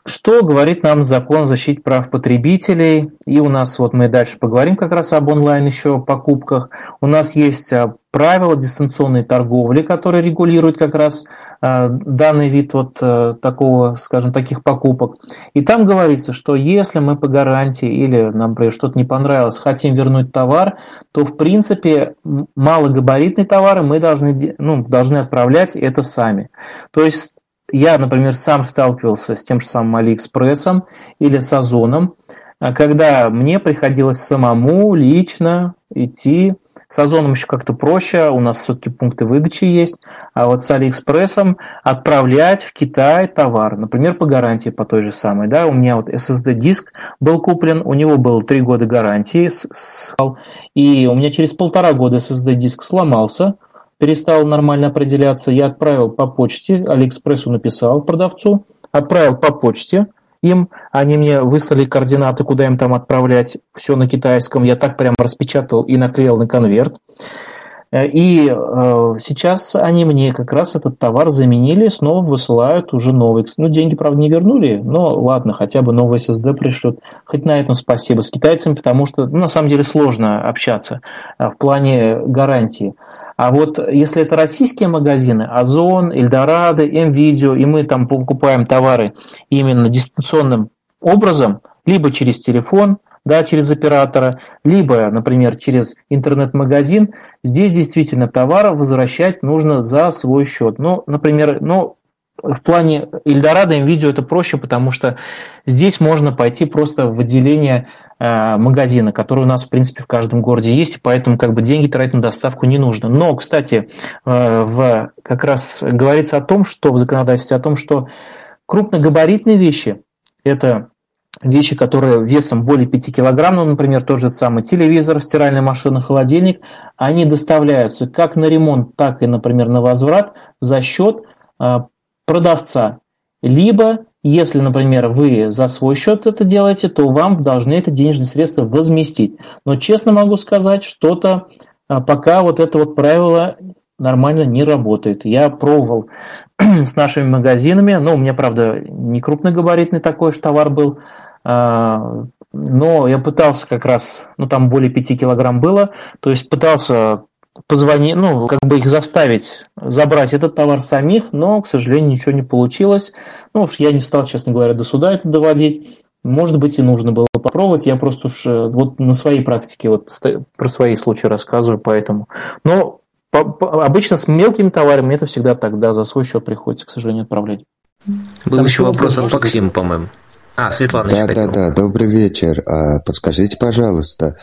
Э, что говорит нам закон о защите прав потребителей? И у нас, вот мы дальше поговорим как раз об онлайн еще покупках. У нас есть а, правила дистанционной торговли, которые регулируют как раз а, данный вид вот а, такого, скажем, таких покупок. И там говорится, что если мы по гарантии или нам, например, что-то не понравилось, хотим вернуть товар, то в принципе малогабаритные товары мы должны, ну, должны отправлять это сами. То есть я, например, сам сталкивался с тем же самым Алиэкспрессом или с Озоном, а когда мне приходилось самому лично идти. С Озоном еще как-то проще, у нас все-таки пункты выдачи есть, а вот с Алиэкспрессом отправлять в Китай товар, например, по гарантии по той же самой. Да, у меня вот SSD-диск был куплен, у него было три года гарантии, и у меня через полтора года SSD-диск сломался, перестал нормально определяться, я отправил по почте, Алиэкспрессу написал продавцу, отправил по почте им, они мне выслали координаты, куда им там отправлять, все на китайском, я так прямо распечатал и наклеил на конверт. Э, и э, сейчас они мне как раз этот товар заменили, снова высылают уже новый. Ну, деньги, правда, не вернули, но ладно, хотя бы новый SSD пришлют. Хоть на этом спасибо с китайцами, потому что ну, на самом деле сложно общаться э, в плане гарантии. А вот если это российские магазины, Озон, Эльдорадо, М-Видео, и мы там покупаем товары именно дистанционным образом, либо через телефон, да, через оператора, либо, например, через интернет-магазин, здесь действительно товар возвращать нужно за свой счет. Ну, например, ну, в плане Эльдорадо видео это проще, потому что здесь можно пойти просто в отделение магазина, которые у нас, в принципе, в каждом городе есть, и поэтому как бы деньги тратить на доставку не нужно. Но, кстати, э, в, как раз говорится о том, что в законодательстве, о том, что крупногабаритные вещи – это вещи, которые весом более 5 килограмм, ну, например, тот же самый телевизор, стиральная машина, холодильник, они доставляются как на ремонт, так и, например, на возврат за счет э, продавца, либо если, например, вы за свой счет это делаете, то вам должны это денежные средства возместить. Но честно могу сказать, что-то а, пока вот это вот правило нормально не работает. Я пробовал с нашими магазинами, но у меня, правда, не крупногабаритный такой же товар был, а, но я пытался как раз, ну там более 5 килограмм было, то есть пытался позвонить, ну, как бы их заставить забрать этот товар самих, но, к сожалению, ничего не получилось. Ну уж я не стал, честно говоря, до суда это доводить. Может быть, и нужно было попробовать. Я просто уж э, вот на своей практике вот про свои случаи рассказываю, поэтому. Но по, по, обычно с мелкими товарами это всегда так, да, за свой счет приходится, к сожалению, отправлять. Был Там еще вопрос от Максима, по-моему. А, Светлана. Да, да, да, добрый вечер. А, подскажите, пожалуйста,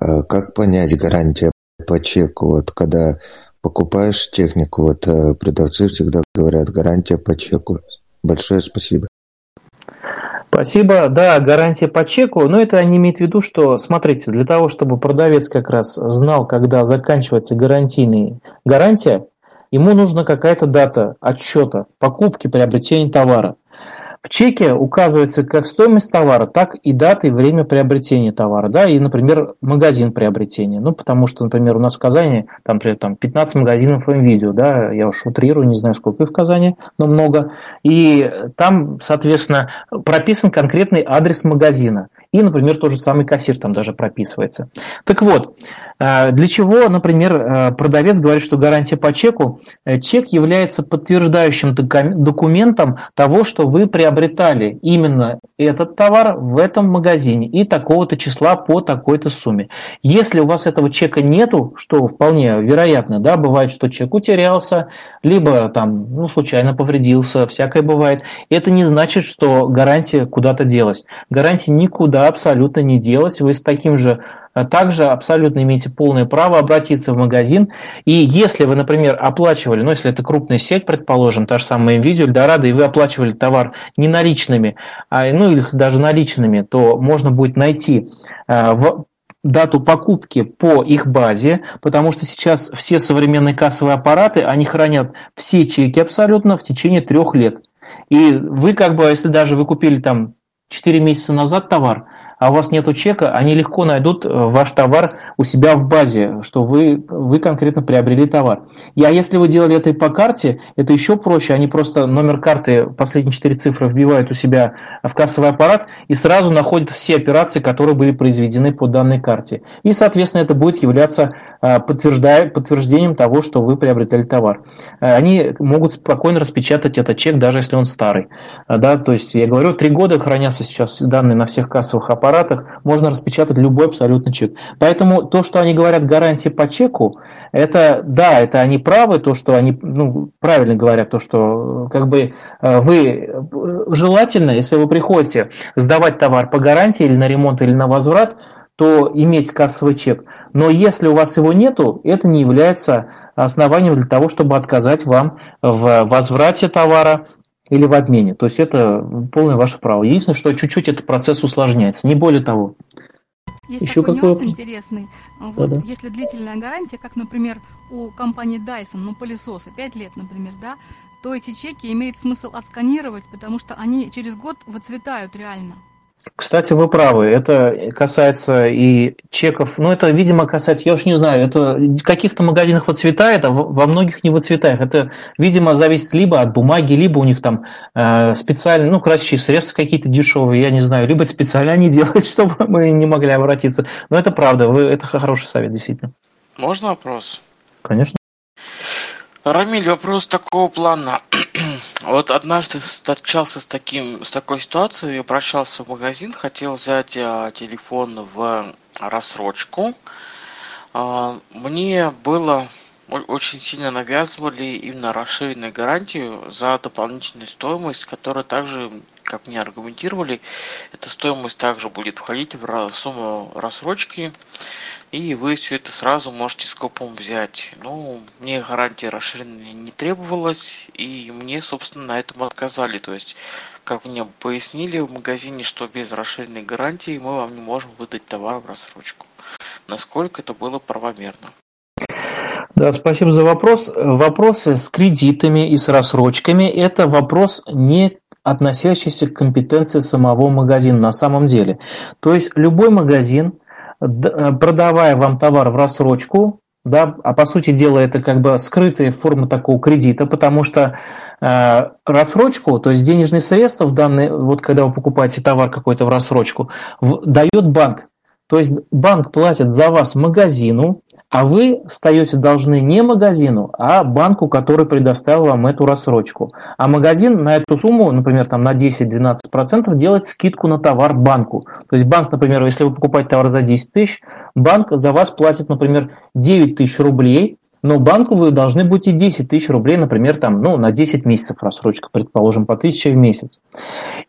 а, как понять гарантия по чеку. Вот когда покупаешь технику, вот э, продавцы всегда говорят гарантия по чеку. Большое спасибо. Спасибо. Да, гарантия по чеку. Но это они имеют в виду, что, смотрите, для того, чтобы продавец как раз знал, когда заканчивается гарантийная гарантия, ему нужна какая-то дата отсчета покупки, приобретения товара. В чеке указывается как стоимость товара, так и дата и время приобретения товара, да, и, например, магазин приобретения. Ну, потому что, например, у нас в Казани, там, например, там 15 магазинов видео, да, я уж утрирую, не знаю, сколько в Казани, но много. И там, соответственно, прописан конкретный адрес магазина. И, например, тот же самый кассир там даже прописывается. Так вот, э, для чего, например, э, продавец говорит, что гарантия по чеку? Э, чек является подтверждающим документом того, что вы приобретали именно этот товар в этом магазине и такого-то числа по такой-то сумме. Если у вас этого чека нету, что вполне вероятно, да, бывает, что чек утерялся, либо там, ну, случайно повредился, всякое бывает, это не значит, что гарантия куда-то делась. Гарантия никуда никуда абсолютно не делать. Вы с таким же а также абсолютно имеете полное право обратиться в магазин. И если вы, например, оплачивали, ну, если это крупная сеть, предположим, та же самая Nvidia, Эльдорадо, и вы оплачивали товар не наличными, а, ну, или даже наличными, то можно будет найти а, в дату покупки по их базе, потому что сейчас все современные кассовые аппараты, они хранят все чеки абсолютно в течение трех лет. И вы как бы, если даже вы купили там 4 месяца назад товар, а у вас нет чека, они легко найдут э, ваш товар у себя в базе, что вы, вы конкретно приобрели товар. И, а если вы делали это и по карте, это еще проще. Они просто номер карты, последние четыре цифры вбивают у себя в кассовый аппарат и сразу находят все операции, которые были произведены по данной карте. И, соответственно, это будет являться э, подтверждением того, что вы приобретали товар. Э, они могут спокойно распечатать этот чек, даже если он старый. Да, то есть, я говорю, три года хранятся сейчас данные на всех кассовых аппаратах, аппаратах можно распечатать любой абсолютно чек. Поэтому то, что они говорят гарантия по чеку, это да, это они правы, то, что они ну, правильно говорят, то, что как бы э, вы э, желательно, если вы приходите сдавать товар по гарантии или на ремонт, или на возврат, то иметь кассовый чек. Но если у вас его нету, это не является основанием для того, чтобы отказать вам в возврате товара или в обмене. То есть это полное ваше право. Единственное, что чуть-чуть этот процесс усложняется, не более того. Есть Еще такой нюанс интересный. Вот. Если длительная гарантия, как, например, у компании Dyson, ну, пылесосы, 5 лет, например, да, то эти чеки имеет смысл отсканировать, потому что они через год выцветают реально. Кстати, вы правы, это касается и чеков, ну это, видимо, касается, я уж не знаю, это в каких-то магазинах выцветает, а во многих не выцветает. Это, видимо, зависит либо от бумаги, либо у них там э, специальные, ну, красящие средства какие-то дешевые, я не знаю, либо это специально они делают, чтобы мы не могли обратиться. Но это правда, вы, это хороший совет, действительно. Можно вопрос? Конечно. Рамиль, вопрос такого плана. Вот однажды встречался с, таким, с такой ситуацией, обращался в магазин, хотел взять а, телефон в рассрочку. А, мне было очень сильно навязывали именно расширенную гарантию за дополнительную стоимость, которая также, как мне аргументировали, эта стоимость также будет входить в сумму рассрочки и вы все это сразу можете скопом взять. Ну, мне гарантия расширенная не требовалась, и мне, собственно, на этом отказали. То есть, как мне пояснили в магазине, что без расширенной гарантии мы вам не можем выдать товар в рассрочку. Насколько это было правомерно? Да, спасибо за вопрос. Вопросы с кредитами и с рассрочками – это вопрос не относящийся к компетенции самого магазина на самом деле. То есть любой магазин – продавая вам товар в рассрочку, да, а по сути дела это как бы скрытая форма такого кредита, потому что э, рассрочку, то есть денежные средства в данный, вот когда вы покупаете товар какой-то в рассрочку, в, дает банк. То есть банк платит за вас магазину, а вы встаете должны не магазину, а банку, который предоставил вам эту рассрочку. А магазин на эту сумму, например, там на 10-12% делает скидку на товар банку. То есть банк, например, если вы покупаете товар за 10 тысяч, банк за вас платит, например, 9 тысяч рублей, но банку вы должны будете 10 тысяч рублей, например, там, ну, на 10 месяцев рассрочка, предположим, по 1000 в месяц.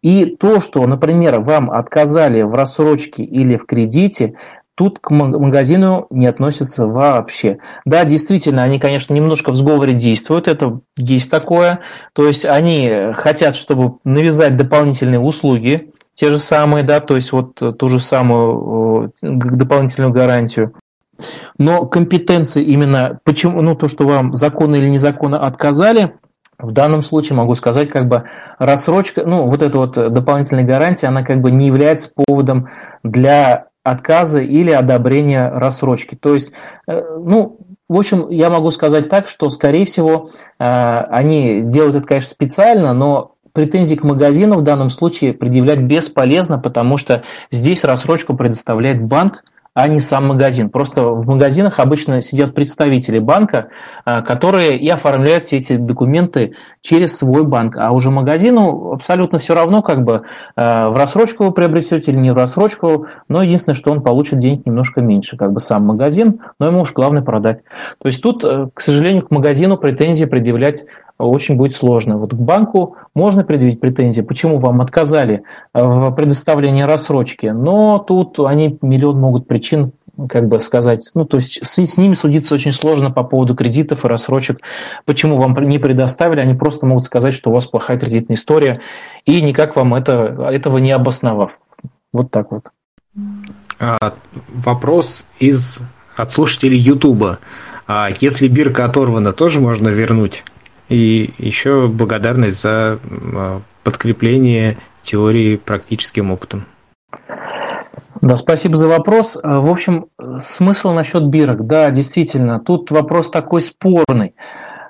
И то, что, например, вам отказали в рассрочке или в кредите, тут к магазину не относятся вообще. Да, действительно, они, конечно, немножко в сговоре действуют, это есть такое. То есть они хотят, чтобы навязать дополнительные услуги, те же самые, да, то есть вот ту же самую дополнительную гарантию. Но компетенции именно, почему, ну, то, что вам законно или незаконно отказали, в данном случае могу сказать, как бы рассрочка, ну, вот эта вот дополнительная гарантия, она как бы не является поводом для отказа или одобрения рассрочки. То есть, э, ну, в общем, я могу сказать так, что, скорее всего, э, они делают это, конечно, специально, но претензий к магазину в данном случае предъявлять бесполезно, потому что здесь рассрочку предоставляет банк, а не сам магазин. Просто в магазинах обычно сидят представители банка, а, которые и оформляют все эти документы через свой банк. А уже магазину абсолютно все равно, как бы а, в рассрочку вы приобретете или не в рассрочку, но единственное, что он получит денег немножко меньше, как бы сам магазин, но ему уж главное продать. То есть тут, э, к сожалению, к магазину претензии предъявлять очень будет сложно. Вот к банку можно предъявить претензии, почему вам отказали э, в предоставлении рассрочки, но тут они миллион могут причин как бы сказать, ну, то есть с, с ними судиться очень сложно по поводу кредитов и рассрочек, почему вам не предоставили, они просто могут сказать, что у вас плохая кредитная история, и никак вам это, этого не обосновав. Вот так вот. А, вопрос из от слушателей Ютуба. А если бирка оторвана, тоже можно вернуть? И еще благодарность за а, подкрепление теории практическим опытом. Да, спасибо за вопрос. А, в общем, смысл насчет бирок. Да, действительно, тут вопрос такой спорный.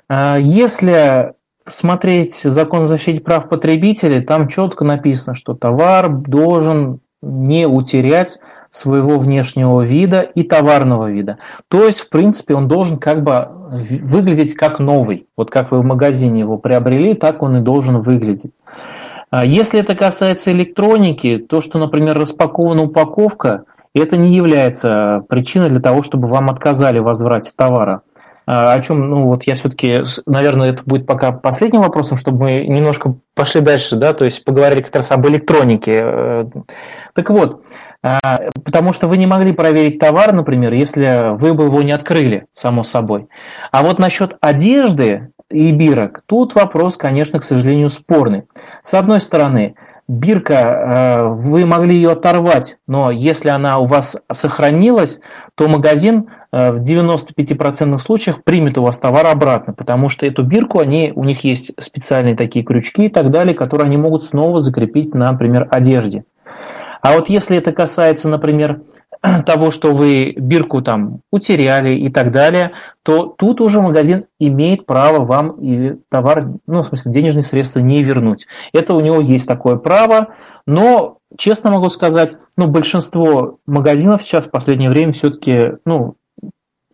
А, если смотреть закон о защите прав потребителей, там четко написано, что товар должен не утерять своего внешнего вида и товарного вида. То есть, в принципе, он должен как бы выглядеть как новый. Вот как вы в магазине его приобрели, так он и должен выглядеть. А если это касается электроники, то, что, например, распакована упаковка, это не является причиной для того, чтобы вам отказали в возврате товара. А о чем, ну вот я все-таки, наверное, это будет пока последним вопросом, чтобы мы немножко пошли дальше, да, то есть поговорили как раз об электронике. Э, так вот, потому что вы не могли проверить товар, например, если вы бы его не открыли, само собой. А вот насчет одежды и бирок, тут вопрос, конечно, к сожалению, спорный. С одной стороны, бирка, э, вы могли ее оторвать, но если она у вас сохранилась, то магазин э, в 95% случаях примет у вас товар обратно, потому что эту бирку, они, у них есть специальные такие крючки и так далее, которые они могут снова закрепить на, например, одежде. А вот если это касается, например, того, что вы бирку там утеряли и так далее, то тут уже магазин имеет право вам и товар, ну, в смысле, денежные средства не вернуть. Это у него есть такое право, но, честно могу сказать, ну, большинство магазинов сейчас в последнее время все-таки, ну,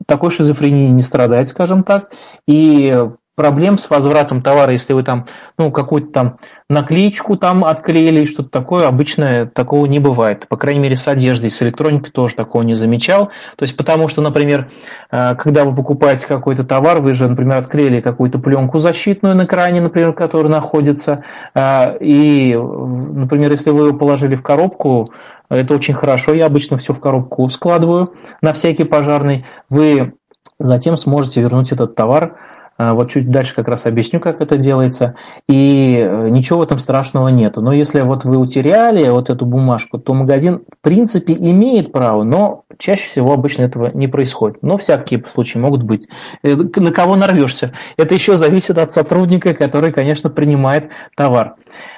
такой шизофрении не страдает, скажем так, и проблем с возвратом товара, если вы там, ну, какую-то там наклеечку там отклеили, что-то такое, обычно такого не бывает. По крайней мере, с одеждой, с электроникой тоже такого не замечал. То есть, потому что, например, э, когда вы покупаете какой-то товар, вы же, например, отклеили какую-то пленку защитную на экране, например, которая находится, э, и, например, если вы ее положили в коробку, это очень хорошо, я обычно все в коробку складываю на всякий пожарный, вы затем сможете вернуть этот товар вот чуть дальше как раз объясню, как это делается. И э, ничего в этом страшного нету. Но если вот вы утеряли вот эту бумажку, то магазин в принципе имеет право, но чаще всего обычно этого не происходит. Но всякие случаи могут быть. Э, на кого нарвешься? Это еще зависит от сотрудника, который, конечно, принимает товар.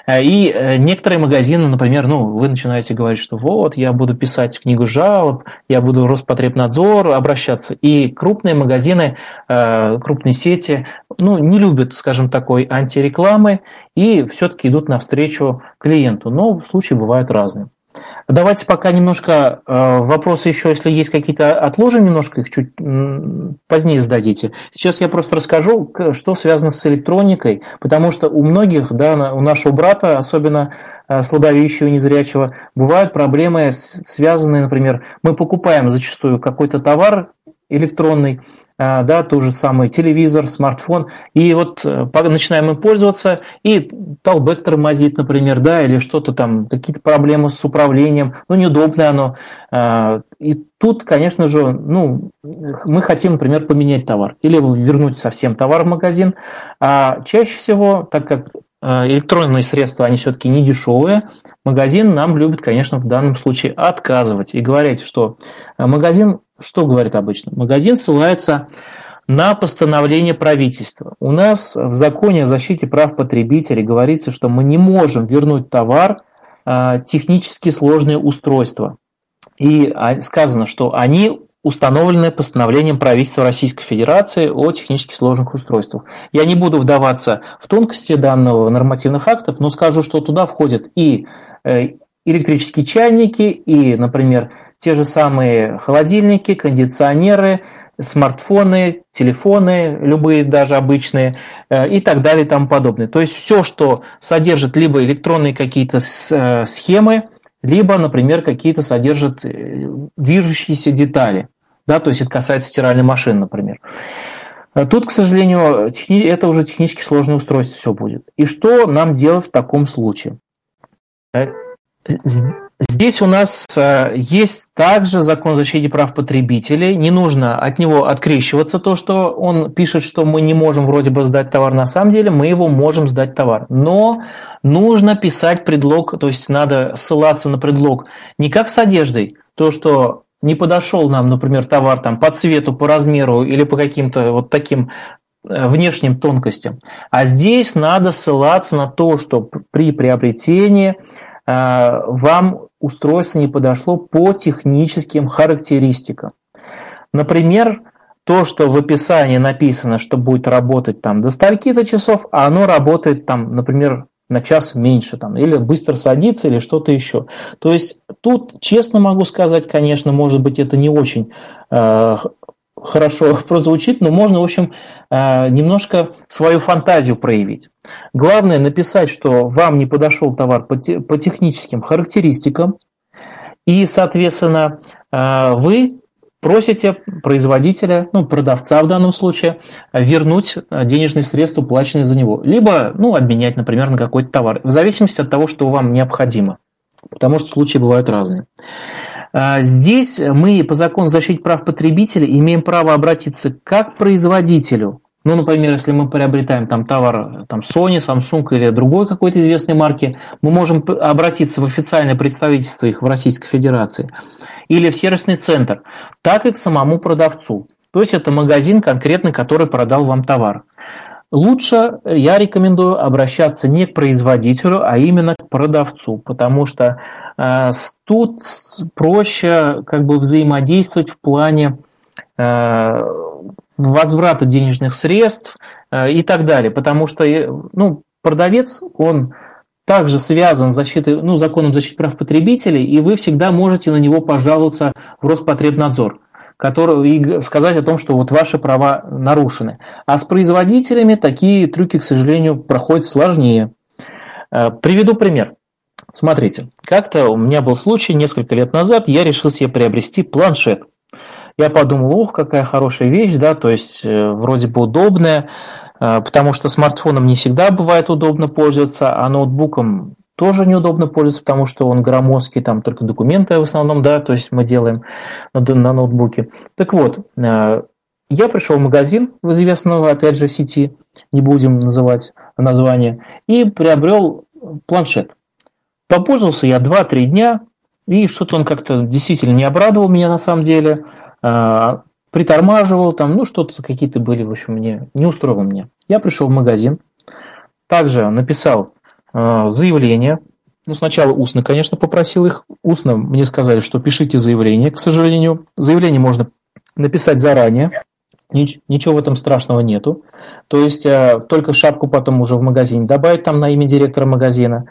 Э, и э, некоторые магазины, например, ну, вы начинаете говорить, что вот, я буду писать книгу жалоб, я буду Роспотребнадзор обращаться. И крупные магазины, э, крупные сети, ну, не любят, скажем, такой антирекламы и все-таки идут навстречу клиенту. Но случаи бывают разные. Давайте пока немножко э, вопросы еще, если есть какие-то, отложим немножко, их чуть позднее зададите. Сейчас я просто расскажу, что связано с электроникой, потому что у многих, да, у нашего брата, особенно э, слабовидящего незрячего, бывают проблемы, связанные, например, мы покупаем зачастую какой-то товар электронный, да, тот же самый телевизор, смартфон, и вот э, начинаем им пользоваться, и толбэк тормозит, например, да, или что-то там, какие-то проблемы с управлением, ну, неудобное оно. А, и тут, конечно же, ну, мы хотим, например, поменять товар или вернуть совсем товар в магазин, а чаще всего, так как э, электронные средства, они все-таки не дешевые, магазин нам любит, конечно, в данном случае отказывать и говорить, что э, магазин что говорит обычно? Магазин ссылается на постановление правительства. У нас в законе о защите прав потребителей говорится, что мы не можем вернуть товар а, технически сложные устройства. И а, сказано, что они установлены постановлением правительства Российской Федерации о технически сложных устройствах. Я не буду вдаваться в тонкости данного нормативных актов, но скажу, что туда входят и э, электрические чайники, и, например, те же самые холодильники, кондиционеры, смартфоны, телефоны, любые даже обычные э, и так далее и тому подобное. То есть все, что содержит либо электронные какие-то э, схемы, либо, например, какие-то содержат э, движущиеся детали. Да, то есть это касается стиральной машины, например. Тут, к сожалению, это уже технически сложное устройство все будет. И что нам делать в таком случае? Здесь у нас э, есть также закон о защите прав потребителей. Не нужно от него открещиваться, то, что он пишет, что мы не можем вроде бы сдать товар. На самом деле мы его можем сдать товар. Но нужно писать предлог, то есть надо ссылаться на предлог не как с одеждой, то, что не подошел нам, например, товар там, по цвету, по размеру или по каким-то вот таким э, внешним тонкостям. А здесь надо ссылаться на то, что при приобретении э, вам устройство не подошло по техническим характеристикам. Например, то, что в описании написано, что будет работать там до стольки-то часов, а оно работает там, например, на час меньше, там, или быстро садится, или что-то еще. То есть тут, честно могу сказать, конечно, может быть, это не очень э, хорошо прозвучит, но можно, в общем, э, немножко свою фантазию проявить. Главное написать, что вам не подошел товар по, техническим характеристикам, и, соответственно, э, вы просите производителя, ну, продавца в данном случае, вернуть денежные средства, уплаченные за него. Либо, ну, обменять, например, на какой-то товар, в зависимости от того, что вам необходимо. Потому что случаи бывают разные. А, здесь мы по закону защиты прав потребителей имеем право обратиться как к производителю, ну, например, если мы приобретаем там товар там, Sony, Samsung или другой какой-то известной марки, мы можем обратиться в официальное представительство их в Российской Федерации или в сервисный центр, так и к самому продавцу. То есть это магазин конкретный, который продал вам товар. Лучше я рекомендую обращаться не к производителю, а именно к продавцу, потому что э, тут проще как бы взаимодействовать в плане э, возврата денежных средств э, и так далее. Потому что э, ну, продавец, он также связан защитой, ну, законом защиты прав потребителей, и вы всегда можете на него пожаловаться в Роспотребнадзор который, и сказать о том, что вот ваши права нарушены. А с производителями такие трюки, к сожалению, проходят сложнее. Приведу пример. Смотрите, как-то у меня был случай несколько лет назад, я решил себе приобрести планшет. Я подумал, ух, какая хорошая вещь, да, то есть э, вроде бы удобная, э, потому что смартфоном не всегда бывает удобно пользоваться, а ноутбуком тоже неудобно пользоваться, потому что он громоздкий, там только документы в основном, да, то есть мы делаем на, на ноутбуке. Так вот, э, я пришел в магазин в известного, опять же, сети, не будем называть название, и приобрел планшет. Попользовался я 2-3 дня, и что-то он как-то действительно не обрадовал меня на самом деле. А, притормаживал там, ну что-то какие-то были, в общем, мне не устроило мне. Я пришел в магазин, также написал э, заявление, ну сначала устно, конечно, попросил их, устно мне сказали, что пишите заявление, к сожалению. Заявление можно написать заранее, Ничего в этом страшного нету. То есть э, только шапку потом уже в магазине добавить там на имя директора магазина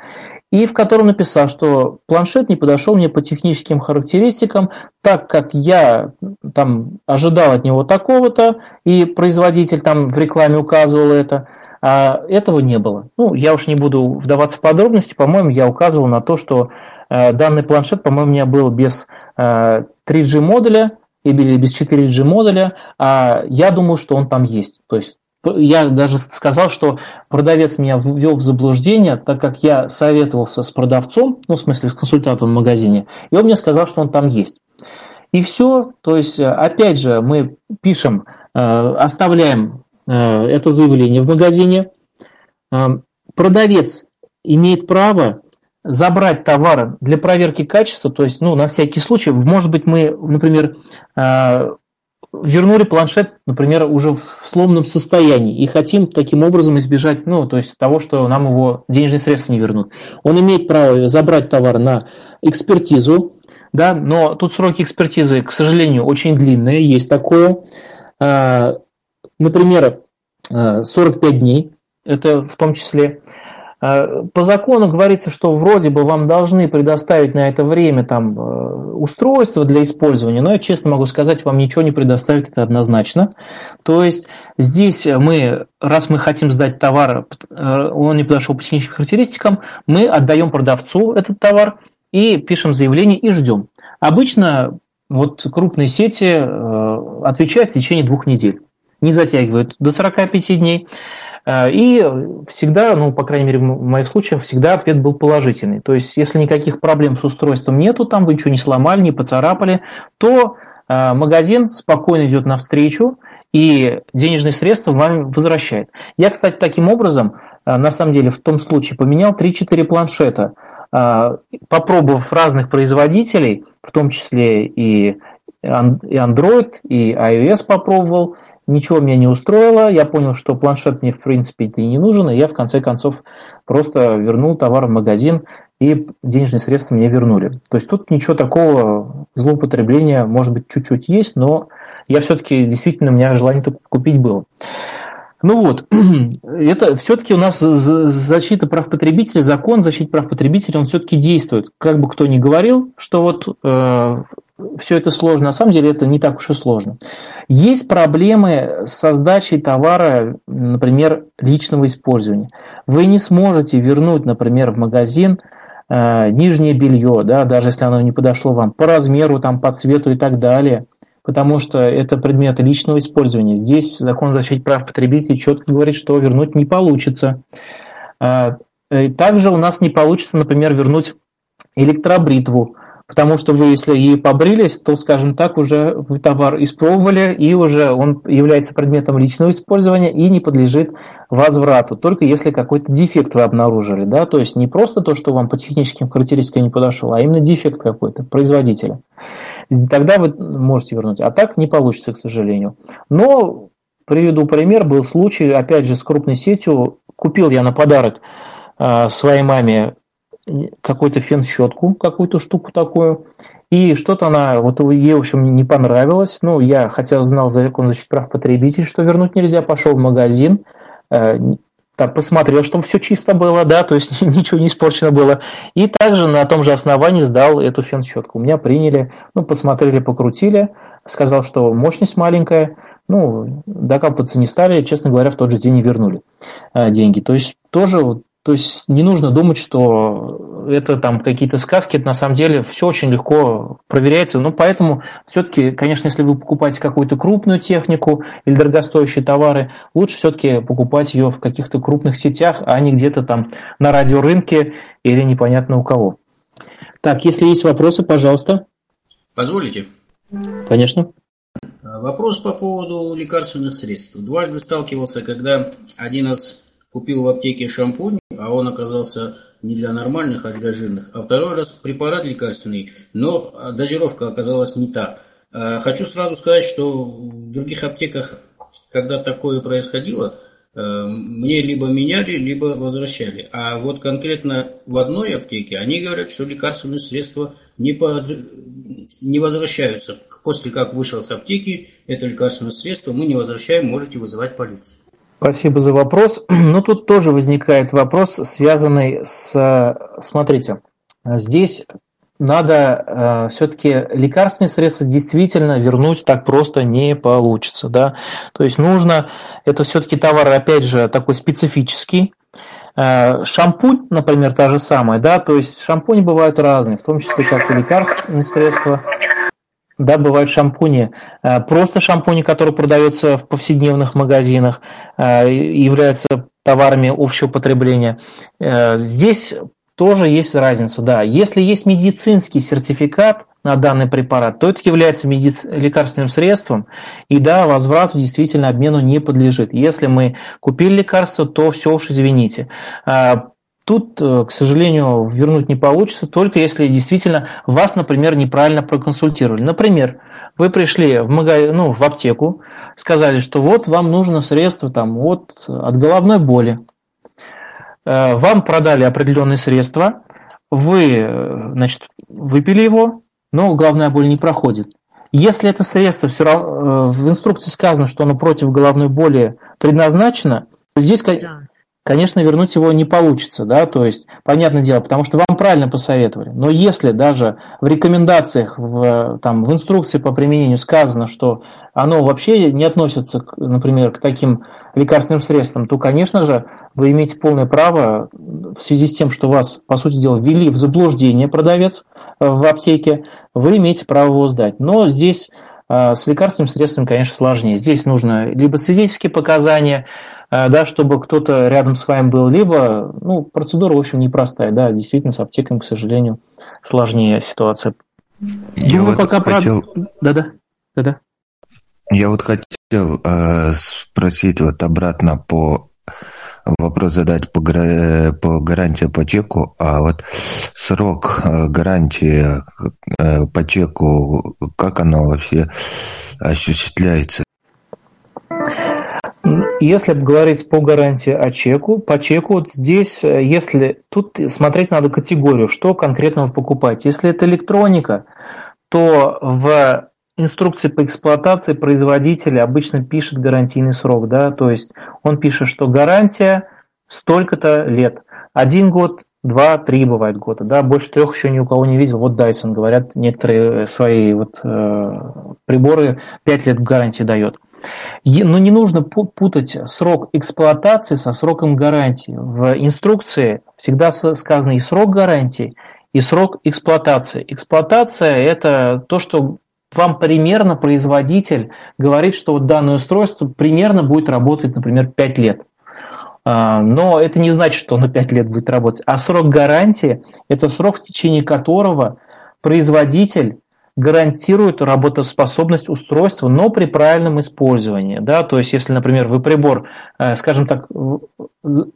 и в котором написал, что планшет не подошел мне по техническим характеристикам, так как я там ожидал от него такого-то, и производитель там в рекламе указывал это, а этого не было. Ну, я уж не буду вдаваться в подробности, по-моему, я указывал на то, что э, данный планшет, по-моему, у меня был без э, 3G модуля, или без 4G модуля, а я думаю, что он там есть. То есть я даже сказал, что продавец меня ввел в заблуждение, так как я советовался с продавцом, ну, в смысле, с консультантом в магазине, и он мне сказал, что он там есть. И все, то есть, опять же, мы пишем, э, оставляем э, это заявление в магазине, э, продавец имеет право забрать товар для проверки качества, то есть, ну, на всякий случай, может быть, мы, например, вернули планшет, например, уже в сломанном состоянии и хотим таким образом избежать, ну, то есть того, что нам его денежные средства не вернут. Он имеет право забрать товар на экспертизу, да, но тут сроки экспертизы, к сожалению, очень длинные, есть такое. А, например, 45 а, дней, это в том числе. А, по закону говорится, что вроде бы вам должны предоставить на это время там э, устройство для использования, но я честно могу сказать, вам ничего не предоставят, это однозначно. То есть здесь мы, раз мы хотим сдать товар, э, он не подошел по техническим характеристикам, мы отдаем продавцу этот товар и пишем заявление и ждем. Обычно вот крупные сети э, отвечают в течение двух недель, не затягивают до 45 дней. Э, и всегда, ну, по крайней мере, в моих случаях, всегда ответ был положительный. То есть, если никаких проблем с устройством нету, там вы ничего не сломали, не поцарапали, то э, магазин спокойно идет навстречу и денежные средства вам возвращает. Я, кстати, таким образом, э, на самом деле, в том случае поменял 3-4 планшета, попробовав разных производителей, в том числе и Android, и iOS попробовал, Ничего меня не устроило, я понял, что планшет мне в принципе и не нужен, и я в конце концов просто вернул товар в магазин, и денежные средства мне вернули. То есть тут ничего такого злоупотребления, может быть, чуть-чуть есть, но я все-таки действительно у меня желание купить было. Ну вот, это все-таки у нас защита прав потребителя, закон защиты прав потребителя, он все-таки действует. Как бы кто ни говорил, что вот э, все это сложно, на самом деле это не так уж и сложно. Есть проблемы с сдачей товара, например, личного использования. Вы не сможете вернуть, например, в магазин э, нижнее белье, да, даже если оно не подошло вам, по размеру, там, по цвету и так далее, потому что это предметы личного использования. Здесь закон защиты прав потребителей четко говорит, что вернуть не получится. Э, также у нас не получится, например, вернуть электробритву, Потому что вы, если и побрились, то, скажем так, уже вы товар испробовали, и уже он является предметом личного использования и не подлежит возврату, только если какой-то дефект вы обнаружили. Да? То есть не просто то, что вам по техническим характеристикам не подошел, а именно дефект какой-то производителя. Тогда вы можете вернуть. А так не получится, к сожалению. Но приведу пример. Был случай, опять же, с крупной сетью. Купил я на подарок а, своей маме какую-то фен-щетку, какую-то штуку такую. И что-то она, вот ей, в общем, не понравилось. Ну, я, хотя знал закон защиты прав потребителей, что вернуть нельзя, пошел в магазин, э, так, посмотрел, чтобы все чисто было, да, то есть ничего не испорчено было. И также на том же основании сдал эту фен-щетку. У меня приняли, ну, посмотрели, покрутили, сказал, что мощность маленькая, ну, докапываться не стали, честно говоря, в тот же день и вернули э, деньги. То есть тоже вот то есть не нужно думать, что это там какие-то сказки, это на самом деле все очень легко проверяется. Но поэтому все-таки, конечно, если вы покупаете какую-то крупную технику или дорогостоящие товары, лучше все-таки покупать ее в каких-то крупных сетях, а не где-то там на радиорынке или непонятно у кого. Так, если есть вопросы, пожалуйста. Позволите? Конечно. Вопрос по поводу лекарственных средств. Дважды сталкивался, когда один из купил в аптеке шампунь, а он оказался не для нормальных, а для жирных. А второй раз препарат лекарственный, но дозировка оказалась не та. А, хочу сразу сказать, что в других аптеках, когда такое происходило, э, мне либо меняли, либо возвращали. А вот конкретно в одной аптеке они говорят, что лекарственные средства не, под... не возвращаются. После как вышел с аптеки, это лекарственное средство мы не возвращаем, можете вызывать полицию. Спасибо за вопрос. Ну, тут тоже возникает вопрос, связанный с... Смотрите, здесь надо э, все-таки лекарственные средства действительно вернуть так просто не получится. Да? То есть нужно, это все-таки товар, опять же, такой специфический. Э, шампунь, например, та же самая, да, то есть шампуни бывают разные, в том числе как и лекарственные средства. Да, бывают шампуни. Э, просто шампуни, которые продаются в повседневных магазинах, э, являются товарами общего потребления. Э, здесь тоже есть разница, да. Если есть медицинский сертификат на данный препарат, то это является медиц... лекарственным средством, и да, возврату действительно обмену не подлежит. Если мы купили лекарство, то все уж извините. Тут, э, к сожалению, вернуть не получится, только если действительно вас, например, неправильно проконсультировали. Например, Вы пришли в, магаз... ну, в аптеку, сказали, что вот вам нужно средство там, вот, от головной боли. Э, вам продали определенные средства, вы э, значит, выпили его, но головная боль не проходит. Если это средство все равно, в инструкции сказано, что оно против головной боли предназначено, здесь, конечно, вернуть его не получится, да, то есть, понятное дело, потому что вам правильно посоветовали. Но если даже в рекомендациях, в, там, в инструкции по применению сказано, что оно вообще не относится, например, к таким лекарственным средствам, то, конечно же, вы имеете полное право в связи с тем, что вас, по сути дела, ввели в заблуждение продавец э, в аптеке, вы имеете право его сдать. Но здесь э, с лекарственными средствами, конечно, сложнее. Здесь нужно либо свидетельские показания, да, чтобы кто-то рядом с вами был, либо, ну, процедура, в общем, непростая, да, действительно, с аптеками, к сожалению, сложнее ситуация. Я Думаю, вот пока хотел... Да-да, да-да. Я вот хотел э, спросить вот обратно по вопрос задать по, по гарантии по чеку, а вот срок э, гарантии э, по чеку, как оно вообще осуществляется? Если говорить по гарантии о чеку, по чеку вот здесь, э, если тут смотреть надо категорию, что конкретно вы покупаете. Если это электроника, то в инструкции по эксплуатации производитель обычно пишет гарантийный срок, да, то есть он пишет, что гарантия столько-то лет, один год, два, три бывает года, да, больше трех еще ни у кого не видел. Вот Dyson, говорят, некоторые свои вот э, приборы пять лет гарантии дает. Но не нужно путать срок эксплуатации со сроком гарантии. В инструкции всегда сказано и срок гарантии, и срок эксплуатации. Эксплуатация – это то, что вам примерно производитель говорит, что вот данное устройство примерно будет работать, например, 5 лет. А, но это не значит, что оно 5 лет будет работать. А срок гарантии – это срок, в течение которого производитель гарантирует работоспособность устройства, но при правильном использовании. Да? То есть, если, например, вы прибор, э, скажем так,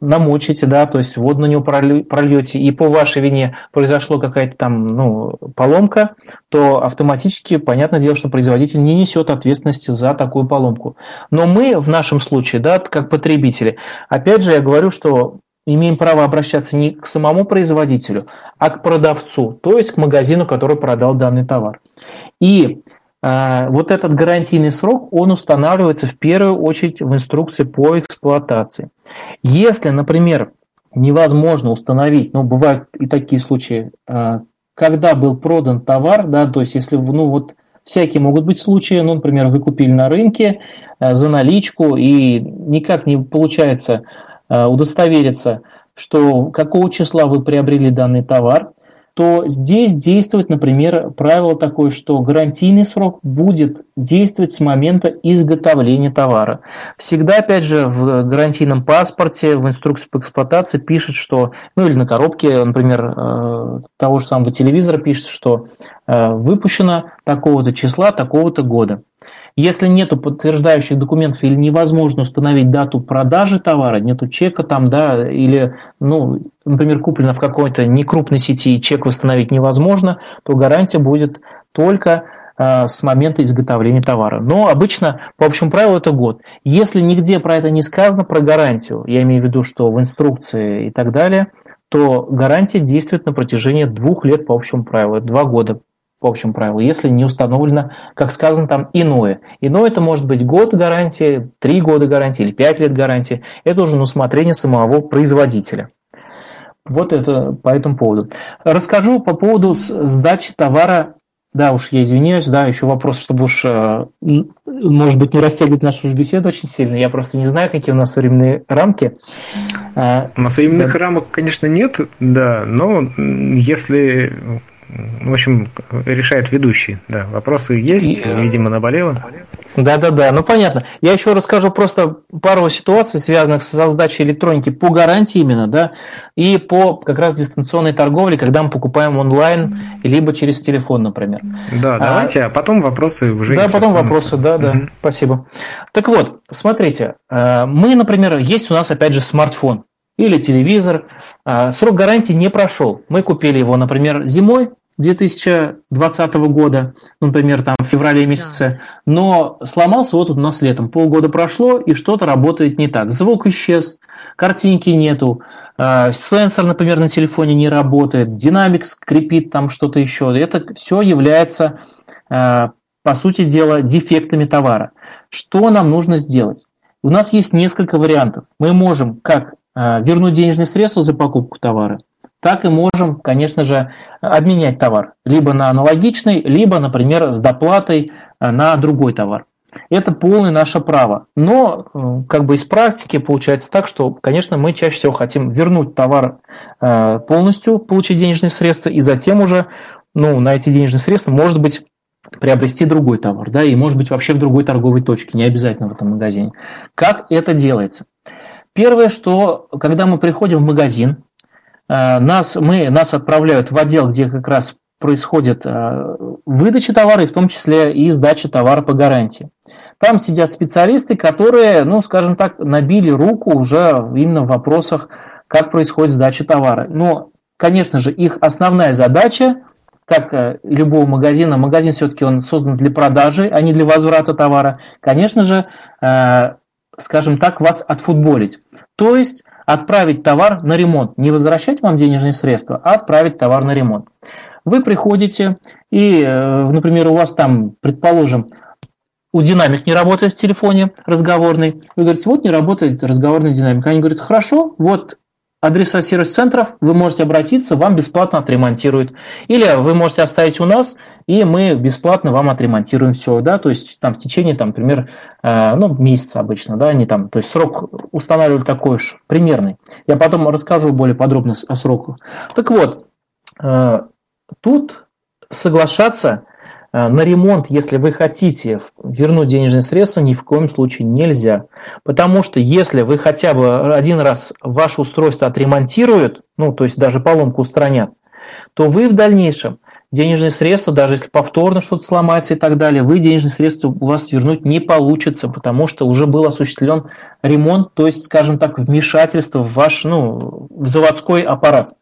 намочите, да, то есть воду на него прольете, и по вашей вине произошло какая-то там ну, поломка, то автоматически, понятное дело, что производитель не несет ответственности за такую поломку. Но мы в нашем случае, да, как потребители, опять же, я говорю, что имеем право обращаться не к самому производителю, а к продавцу, то есть к магазину, который продал данный товар. И э, вот этот гарантийный срок, он устанавливается в первую очередь в инструкции по эксплуатации. Если, например, невозможно установить, ну, бывают и такие случаи, э, когда был продан товар, да, то есть если, ну, вот всякие могут быть случаи, ну, например, вы купили на рынке э, за наличку и никак не получается удостовериться, что какого числа вы приобрели данный товар, то здесь действует, например, правило такое, что гарантийный срок будет действовать с момента изготовления товара. Всегда, опять же, в гарантийном паспорте, в инструкции по эксплуатации пишет, что, ну или на коробке, например, э, того же самого телевизора пишет, что э, выпущено такого-то числа, такого-то года. Если нет подтверждающих документов или невозможно установить дату продажи товара, нету чека там, да, или, ну, например, куплено в какой-то некрупной сети и чек восстановить невозможно, то гарантия будет только э, с момента изготовления товара. Но обычно, по общему правилу, это год. Если нигде про это не сказано, про гарантию, я имею в виду, что в инструкции и так далее, то гарантия действует на протяжении двух лет по общему правилу, два года по общему правилу, если не установлено, как сказано там, иное. Иное это может быть год гарантии, три года гарантии или пять лет гарантии. Это уже на усмотрение самого производителя. Вот это по этому поводу. Расскажу по поводу сдачи товара. Да, уж я извиняюсь, да, еще вопрос, чтобы уж, э, может быть, не растягивать нашу беседу очень сильно. Я просто не знаю, какие у нас временные рамки. А, у нас временных да. рамок, конечно, нет, да, но если в общем, решает ведущий. Да, вопросы есть, и, видимо, наболело. Да-да-да, ну понятно. Я еще расскажу просто пару ситуаций, связанных со сдачей электроники по гарантии именно, да, и по как раз дистанционной торговле, когда мы покупаем онлайн, либо через телефон, например. Да, давайте, а, а потом вопросы уже. Да, потом вопросы, да, да, угу. спасибо. Так вот, смотрите, э, мы, например, есть у нас опять же смартфон или телевизор, а, срок гарантии не прошел. Мы купили его, например, зимой, 2020 года, например, там в феврале месяце, но сломался вот у нас летом. Полгода прошло, и что-то работает не так. Звук исчез, картинки нету, э, сенсор, например, на телефоне не работает, динамик скрипит там что-то еще. Это все является, э, по сути дела, дефектами товара. Что нам нужно сделать? У нас есть несколько вариантов. Мы можем как э, вернуть денежные средства за покупку товара, так и можем, конечно же, обменять товар. Либо на аналогичный, либо, например, с доплатой на другой товар. Это полное наше право. Но э, как бы из практики получается так, что, конечно, мы чаще всего хотим вернуть товар э, полностью, получить денежные средства, и затем уже ну, на эти денежные средства, может быть, приобрести другой товар, да, и может быть вообще в другой торговой точке, не обязательно в этом магазине. Как это делается? Первое, что когда мы приходим в магазин, э, нас, мы, нас отправляют в отдел, где как раз происходит выдача товара, и в том числе и сдача товара по гарантии. Там сидят специалисты, которые, ну, скажем так, набили руку уже именно в вопросах, как происходит сдача товара. Но, конечно же, их основная задача, как э, любого магазина, магазин все-таки он создан для продажи, а не для возврата товара, конечно же, э, скажем так, вас отфутболить. То есть отправить товар на ремонт. Не возвращать вам денежные средства, а отправить товар на ремонт. Вы приходите и, э, например, у вас там, предположим, у динамик не работает в телефоне разговорный. Вы говорите, вот не работает разговорный динамик. Они говорят, хорошо, вот адреса сервис-центров, вы можете обратиться, вам бесплатно отремонтируют. Или вы можете оставить у нас, и мы бесплатно вам отремонтируем все, да, то есть там в течение, там, например, э, ну, месяца обычно, да, они там, то есть срок устанавливали такой уж примерный. Я потом расскажу более подробно о сроку. Так вот, э, тут соглашаться на ремонт, если вы хотите вернуть денежные средства, ни в коем случае нельзя. Потому что если вы хотя бы один раз ваше устройство отремонтируют, ну то есть даже поломку устранят, то вы в дальнейшем денежные средства, даже если повторно что-то сломается и так далее, вы денежные средства у вас вернуть не получится, потому что уже был осуществлен ремонт, то есть, скажем так, вмешательство в ваш, ну, в заводской аппарат,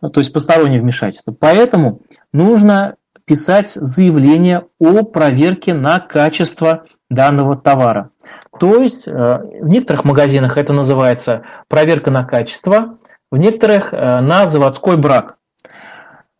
то есть постороннее вмешательство. Поэтому нужно писать заявление о проверке на качество данного товара. То есть э, в некоторых магазинах это называется проверка на качество, в некоторых э, на заводской брак.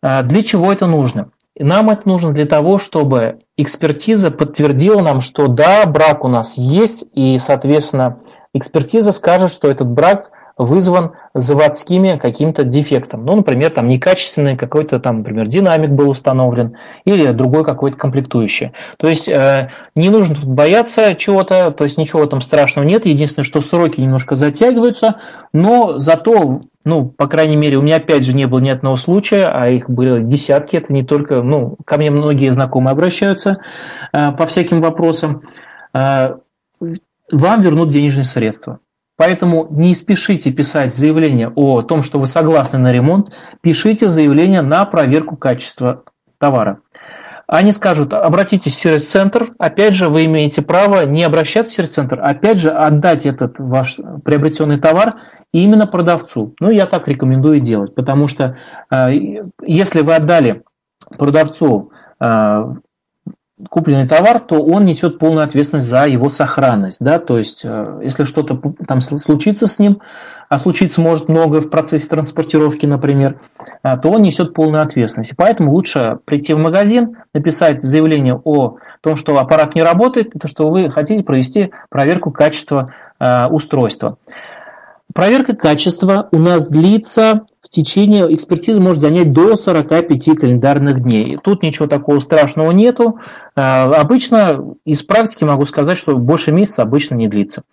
Э, для чего это нужно? Нам это нужно для того, чтобы экспертиза подтвердила нам, что да, брак у нас есть, и, соответственно, экспертиза скажет, что этот брак вызван заводскими каким-то дефектом. Ну, например, там некачественный какой-то там, например, динамик был установлен или другой какой-то комплектующий. То есть э, не нужно тут бояться чего-то, то есть ничего там страшного нет. Единственное, что сроки немножко затягиваются, но зато ну, по крайней мере, у меня опять же не было ни одного случая, а их были десятки, это не только, ну, ко мне многие знакомые обращаются э, по всяким вопросам, э, вам вернут денежные средства. Поэтому не спешите писать заявление о том, что вы согласны на ремонт, пишите заявление на проверку качества товара. Они скажут, обратитесь в сервис-центр, опять же, вы имеете право не обращаться в сервис-центр, опять же, отдать этот ваш приобретенный товар именно продавцу. Ну, я так рекомендую делать, потому что э, если вы отдали продавцу э, купленный товар, то он несет полную ответственность за его сохранность. Да? То есть, э, если что-то там случится с ним, а случиться может много в процессе транспортировки, например, э, то он несет полную ответственность. И поэтому лучше прийти в магазин, написать заявление о том, что аппарат не работает, и то, что вы хотите провести проверку качества э, устройства. Проверка качества у нас длится в течение, экспертиза может занять до 45 календарных дней. Тут ничего такого страшного нету. А, обычно из практики могу сказать, что больше месяца обычно не длится.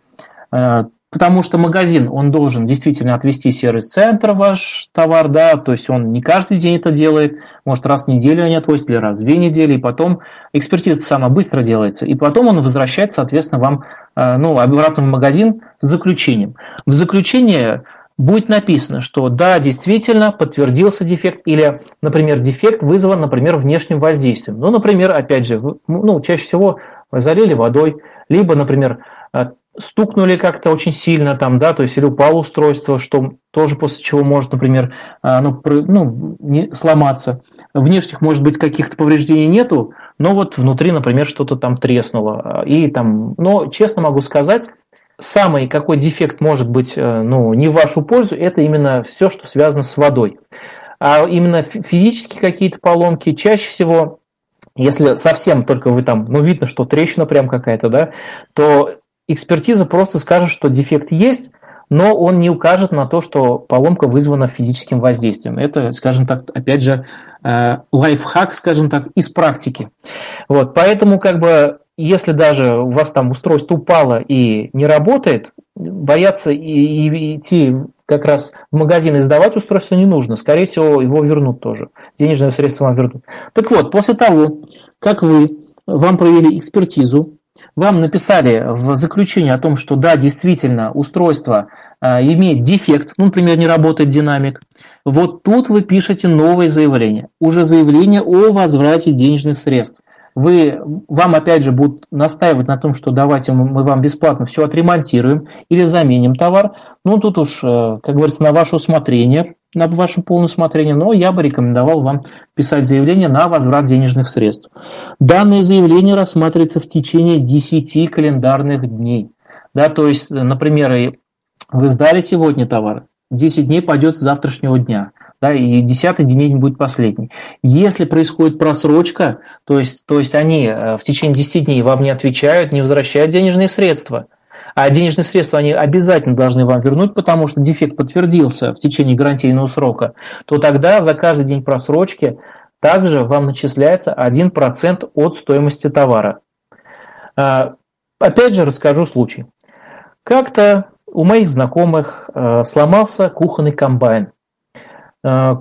А, потому что магазин, он должен действительно отвести сервис-центр ваш товар, да, то есть он не каждый день это делает, может раз в неделю они отвозят или раз в две недели, и потом экспертиза сама быстро делается, и потом он возвращает, соответственно, вам ну, обратно в магазин с заключением. В заключение будет написано, что да, действительно подтвердился дефект, или, например, дефект вызван, например, внешним воздействием. Ну, например, опять же, ну, чаще всего залили водой, либо, например, э, стукнули как-то очень сильно там, да, то есть или упало устройство, что тоже после чего может, например, а, ну, ну, не, сломаться. Внешних, может быть, каких-то повреждений нету, но вот внутри, например, что-то там треснуло. И там, но честно могу сказать, самый какой дефект может быть э, ну, не в вашу пользу, это именно все, что связано с водой. А именно физические какие-то поломки чаще всего, если совсем только вы там, ну видно, что трещина прям какая-то, да, то экспертиза просто скажет, что дефект есть, но он не укажет на то, что поломка вызвана физическим воздействием. Это, скажем так, опять же, э, лайфхак, скажем так, из практики. Вот, поэтому как бы если даже у вас там устройство упало и не работает, бояться и, и идти как раз в магазин и сдавать устройство не нужно. Скорее всего, его вернут тоже. Денежные средства вам вернут. Так вот, после того, как вы, вам провели экспертизу, вам написали в заключении о том, что да, действительно, устройство э, имеет дефект, ну, например, не работает динамик, вот тут вы пишете новое заявление. Уже заявление о возврате денежных средств вы, вам опять же будут настаивать на том, что давайте мы вам бесплатно все отремонтируем или заменим товар. Ну, тут уж, э, как говорится, на ваше усмотрение, на ваше полное усмотрение, но я бы рекомендовал вам писать заявление на возврат денежных средств. Данное заявление рассматривается в течение 10 календарных дней. Да, то есть, например, вы сдали сегодня товар, 10 дней пойдет с завтрашнего дня да, и десятый день будет последний. Если происходит просрочка, то есть, то есть они э, в течение 10 дней вам не отвечают, не возвращают денежные средства, а денежные средства они обязательно должны вам вернуть, потому что дефект подтвердился в течение гарантийного срока, то тогда за каждый день просрочки также вам начисляется 1% от стоимости товара. А, опять же расскажу случай. Как-то у моих знакомых э, сломался кухонный комбайн. Э,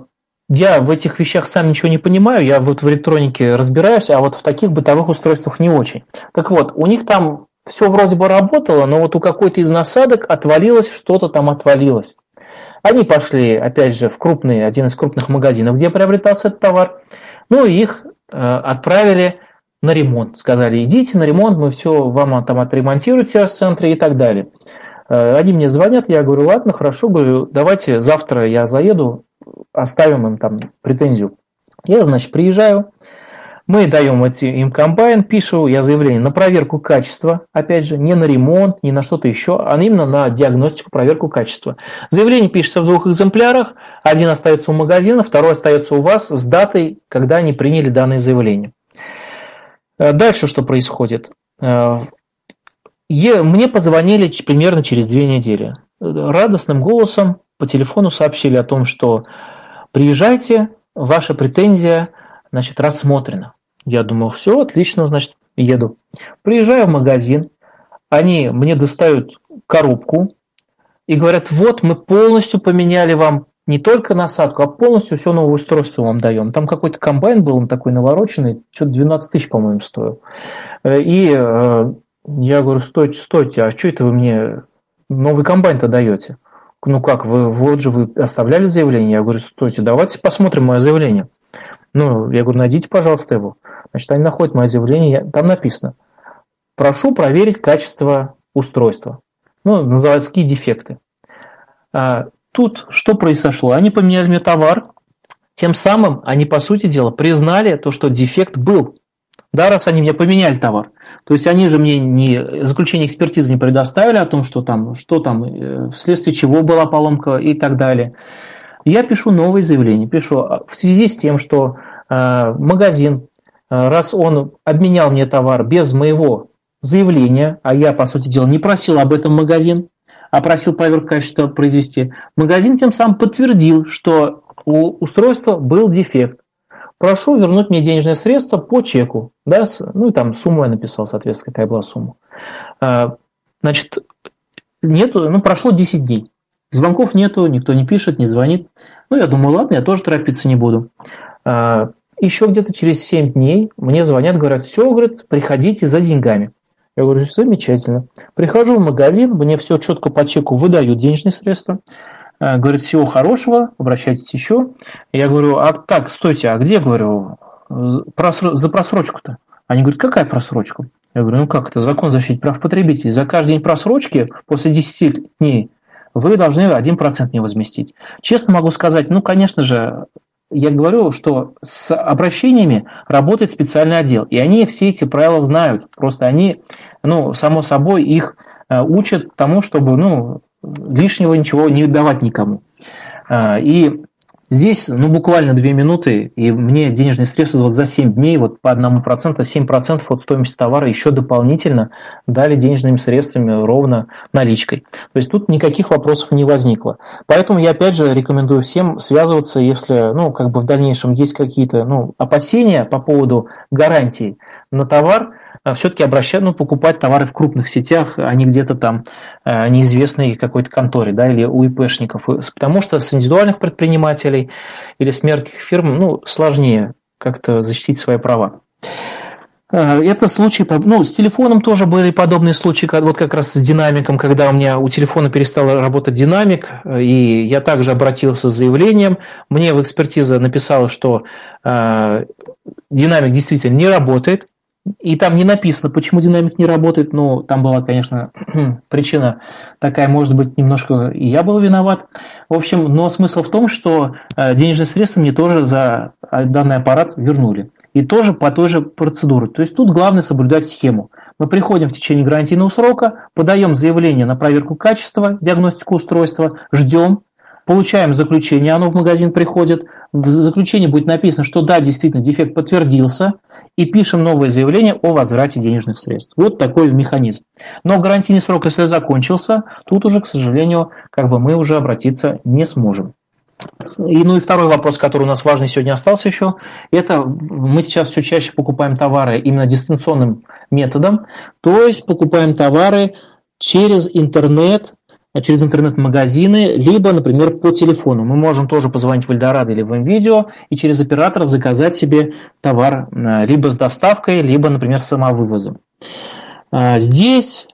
я в этих вещах сам ничего не понимаю, я вот в электронике разбираюсь, а вот в таких бытовых устройствах не очень. Так вот, у них там все вроде бы работало, но вот у какой-то из насадок отвалилось, что-то там отвалилось. Они пошли, опять же, в крупный, один из крупных магазинов, где приобретался этот товар, ну и их э, отправили на ремонт. Сказали, идите на ремонт, мы все вам там отремонтируем в центре и так далее. Э, они мне звонят, я говорю, ладно, хорошо, говорю, давайте завтра я заеду, оставим им там претензию. Я, значит, приезжаю, мы даем эти, им комбайн, пишу я заявление на проверку качества, опять же, не на ремонт, не на что-то еще, а именно на диагностику, проверку качества. Заявление пишется в двух экземплярах, один остается у магазина, второй остается у вас с датой, когда они приняли данное заявление. Э, дальше что происходит? Э, мне позвонили примерно через две недели. Радостным голосом по телефону сообщили о том, что приезжайте, ваша претензия значит, рассмотрена. Я думал, все, отлично, значит, еду. Приезжаю в магазин, они мне достают коробку и говорят, вот мы полностью поменяли вам не только насадку, а полностью все новое устройство вам даем. Там какой-то комбайн был, он такой навороченный, что-то 12 тысяч, по-моему, стоил. Э, и э, я говорю, стойте, стойте, а что это вы мне новый комбайн-то даете? ну как, вы вот же вы оставляли заявление? Я говорю, стойте, давайте посмотрим мое заявление. Ну, я говорю, найдите, пожалуйста, его. Значит, они находят мое заявление, там написано, прошу проверить качество устройства. Ну, на заводские дефекты. А, тут что произошло? Они поменяли мне товар, тем самым они, по сути дела, признали то, что дефект был. Да, раз они мне поменяли товар. То есть они же мне не, заключение экспертизы не предоставили о том, что там, что там, э, вследствие чего была поломка и так далее. Я пишу новое заявление. Пишу а, в связи с тем, что э, магазин, э, раз он обменял мне товар без моего заявления, а я, по сути дела, не просил об этом магазин, а просил проверку качества произвести, магазин тем самым подтвердил, что у устройства был дефект прошу вернуть мне денежные средства по чеку. Да, ну и там сумму я написал, соответственно, какая была сумма. А, значит, нету, ну прошло 10 дней. Звонков нету, никто не пишет, не звонит. Ну, я думаю, ладно, я тоже торопиться не буду. А, еще где-то через 7 дней мне звонят, говорят, все, говорят, приходите за деньгами. Я говорю, замечательно. Прихожу в магазин, мне все четко по чеку выдают денежные средства. Э, говорит, всего хорошего, обращайтесь еще. Я говорю, а так, стойте, а где, говорю, за просрочку-то? Они говорят, какая просрочка? Я говорю, ну как это, закон защиты прав потребителей. За каждый день просрочки после 10 дней вы должны 1% не возместить. Честно могу сказать, ну, конечно же, я говорю, что с обращениями работает специальный отдел, и они все эти правила знают. Просто они, ну, само собой, их э, учат тому, чтобы, ну, лишнего ничего не давать никому. А, и Здесь, ну, буквально две минуты, и мне денежные средства вот за 7 дней, вот по 1%, 7% от стоимости товара еще дополнительно дали денежными средствами ровно наличкой. То есть тут никаких вопросов не возникло. Поэтому я опять же рекомендую всем связываться, если, ну, как бы в дальнейшем есть какие-то, ну, опасения по поводу гарантий на товар, все-таки обращать, ну, покупать товары в крупных сетях, а не где-то там э, неизвестной какой-то конторе, да, или у ИПшников. Потому что с индивидуальных предпринимателей или с мелких фирм, ну, сложнее как-то защитить свои права. Э, это случай, ну, с телефоном тоже были подобные случаи, вот как раз с динамиком, когда у меня у телефона перестал работать динамик, и я также обратился с заявлением. Мне в экспертиза написала, что э, динамик действительно не работает, и там не написано, почему динамик не работает, но там была, конечно, причина такая, может быть, немножко и я был виноват. В общем, но смысл в том, что э, денежные средства мне тоже за э, данный аппарат вернули. И тоже по той же процедуре. То есть тут главное соблюдать схему. Мы приходим в течение гарантийного срока, подаем заявление на проверку качества, диагностику устройства, ждем, получаем заключение, оно в магазин приходит, в заключении будет написано, что да, действительно, дефект подтвердился, и пишем новое заявление о возврате денежных средств. Вот такой механизм. Но гарантийный срок, если закончился, тут уже, к сожалению, как бы мы уже обратиться не сможем. И, ну и второй вопрос, который у нас важный сегодня остался еще, это мы сейчас все чаще покупаем товары именно дистанционным методом, то есть покупаем товары через интернет, через интернет-магазины, либо, например, по телефону. Мы можем тоже позвонить в Эльдорадо или в МВидео и через оператора заказать себе товар э, либо с доставкой, либо, например, самовывозом. А, здесь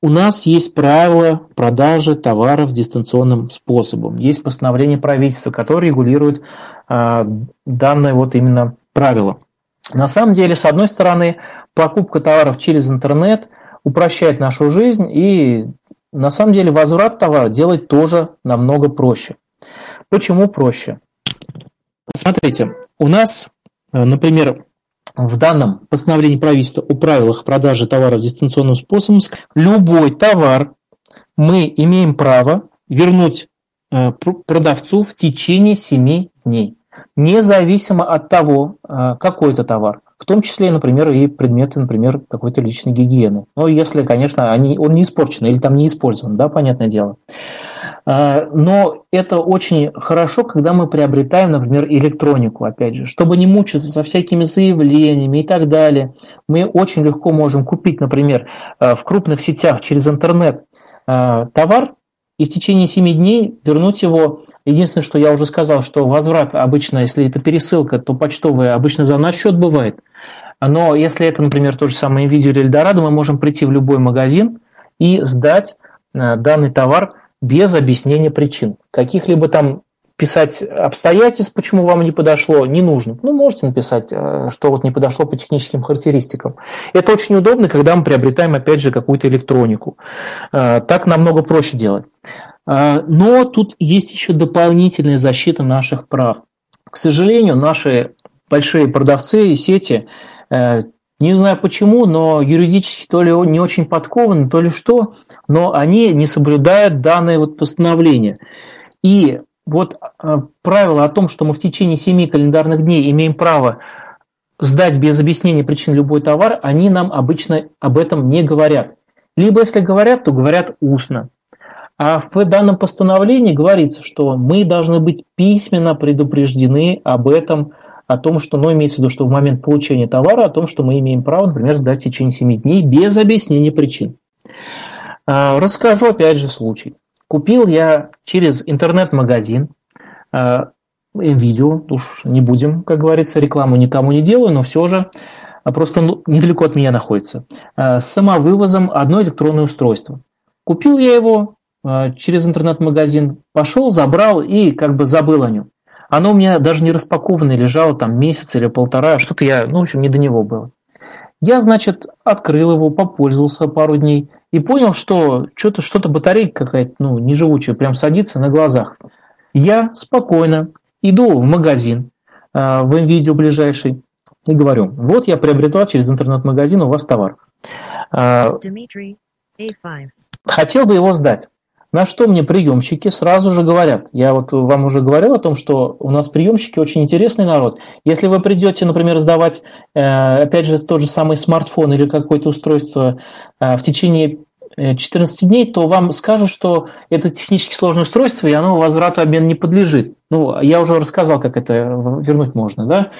у нас есть правила продажи товаров дистанционным способом. Есть постановление правительства, которое регулирует данное вот именно правило. На самом деле, с одной стороны, покупка товаров через интернет упрощает нашу жизнь и на самом деле возврат товара делать тоже намного проще. Почему проще? Смотрите, у нас, э, например, в данном постановлении правительства о правилах продажи товаров дистанционным способом, любой товар мы имеем право вернуть э, продавцу в течение 7 дней, независимо от того, э, какой это товар в том числе, например, и предметы, например, какой-то личной гигиены. Но если, конечно, они, он не испорчен или там не использован, да, понятное дело. А, но это очень хорошо, когда мы приобретаем, например, электронику, опять же, чтобы не мучиться со всякими заявлениями и так далее. Мы очень легко можем купить, например, а, в крупных сетях через интернет а, товар и в течение 7 дней вернуть его Единственное, что я уже сказал, что возврат обычно, если это пересылка, то почтовая обычно за наш счет бывает. Но если это, например, то же самое видео или Эльдорадо, мы можем прийти в любой магазин и сдать э, данный товар без объяснения причин. Каких-либо там писать обстоятельств, почему вам не подошло, не нужно. Ну, можете написать, э, что вот не подошло по техническим характеристикам. Это очень удобно, когда мы приобретаем, опять же, какую-то электронику. Э, так намного проще делать. Но тут есть еще дополнительная защита наших прав. К сожалению, наши большие продавцы и сети Э, не знаю почему, но юридически то ли не очень подкованы, то ли что, но они не соблюдают данное вот постановление. И вот э, правило о том, что мы в течение 7 календарных дней имеем право сдать без объяснения причин любой товар, они нам обычно об этом не говорят. Либо если говорят, то говорят устно. А в данном постановлении говорится, что мы должны быть письменно предупреждены об этом о том, что, ну, имеется в виду, что в момент получения товара, о том, что мы имеем право, например, сдать в течение 7 дней без объяснения причин. А, расскажу опять же случай. Купил я через интернет-магазин а, видео, уж не будем, как говорится, рекламу никому не делаю, но все же а, просто ну, недалеко от меня находится, с самовывозом одно электронное устройство. Купил я его через интернет-магазин, пошел, забрал и как бы забыл о нем. Оно у меня даже не распакованное лежало там месяц или полтора, что-то я, ну, в общем, не до него было. Я, значит, открыл его, попользовался пару дней и понял, что что-то что батарейка какая-то, ну, неживучая, прям садится на глазах. Я спокойно иду в магазин, э, в видео ближайший и говорю, вот я приобретал через интернет-магазин у вас товар. Э, хотел бы его сдать. На что мне приемщики сразу же говорят, я вот вам уже говорил о том, что у нас приемщики очень интересный народ. Если вы придете, например, сдавать, э, опять же, тот же самый смартфон или какое-то устройство э, в течение 14 э, дней, то вам скажут, что это технически сложное устройство, и оно возврату обмен не подлежит. Ну, я уже рассказал, как это вернуть можно, да?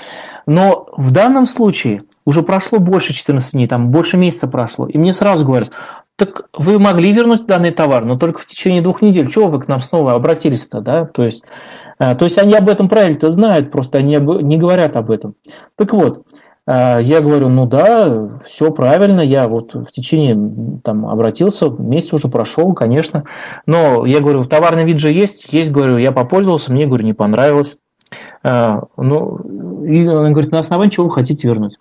Но в данном случае уже прошло больше 14 дней, там больше месяца прошло, и мне сразу говорят, так вы могли вернуть данный товар, но только в течение двух недель. Чего вы к нам снова обратились-то, да? То есть, э, то есть они об этом правильно-то знают, просто они не говорят об этом. Так вот, э, я говорю, ну да, все правильно, я вот в течение там обратился, месяц уже прошел, конечно, но я говорю, товарный вид же есть, есть, говорю, я попользовался, мне, говорю, не понравилось. Э, ну, и он говорит, на основании чего вы хотите вернуть?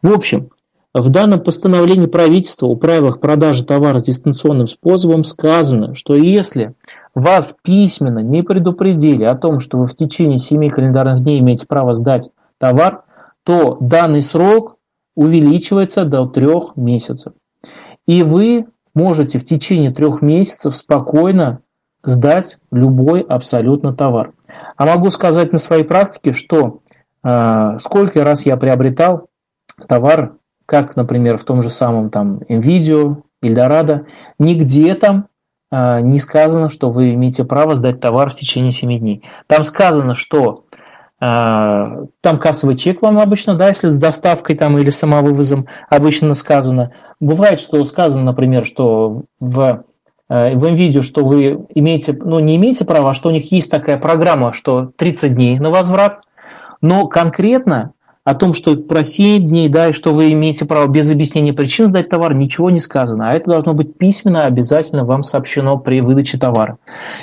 В общем, в данном постановлении правительства о правилах продажи товара дистанционным способом сказано, что если вас письменно не предупредили о том, что вы в течение 7 календарных дней имеете право сдать товар, то данный срок увеличивается до 3 месяцев. И вы можете в течение трех месяцев спокойно сдать любой абсолютно товар. А могу сказать на своей практике, что э, сколько раз я приобретал товар как, например, в том же самом там NVIDIA, Эльдорадо, нигде там э, не сказано, что вы имеете право сдать товар в течение 7 дней. Там сказано, что э, там кассовый чек вам обычно, да, если с доставкой там или самовывозом обычно сказано. Бывает, что сказано, например, что в в NVIDIA, что вы имеете, ну не имеете права, а что у них есть такая программа, что 30 дней на возврат, но конкретно о том, что про 7 дней, да, и что вы имеете право без объяснения причин сдать товар, ничего не сказано. А это должно быть письменно обязательно вам сообщено при выдаче товара.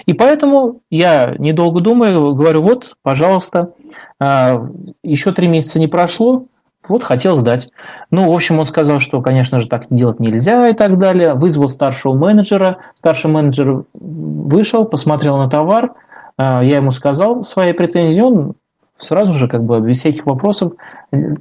И поэтому я, недолго думаю, говорю, вот, пожалуйста, а, еще три месяца не прошло, вот хотел сдать. Ну, в общем, он сказал, что, конечно же, так делать нельзя и так далее. Вызвал старшего менеджера. Старший менеджер вышел, посмотрел на товар. А, я ему сказал свои претензии. Он Сразу же, как бы, без всяких вопросов,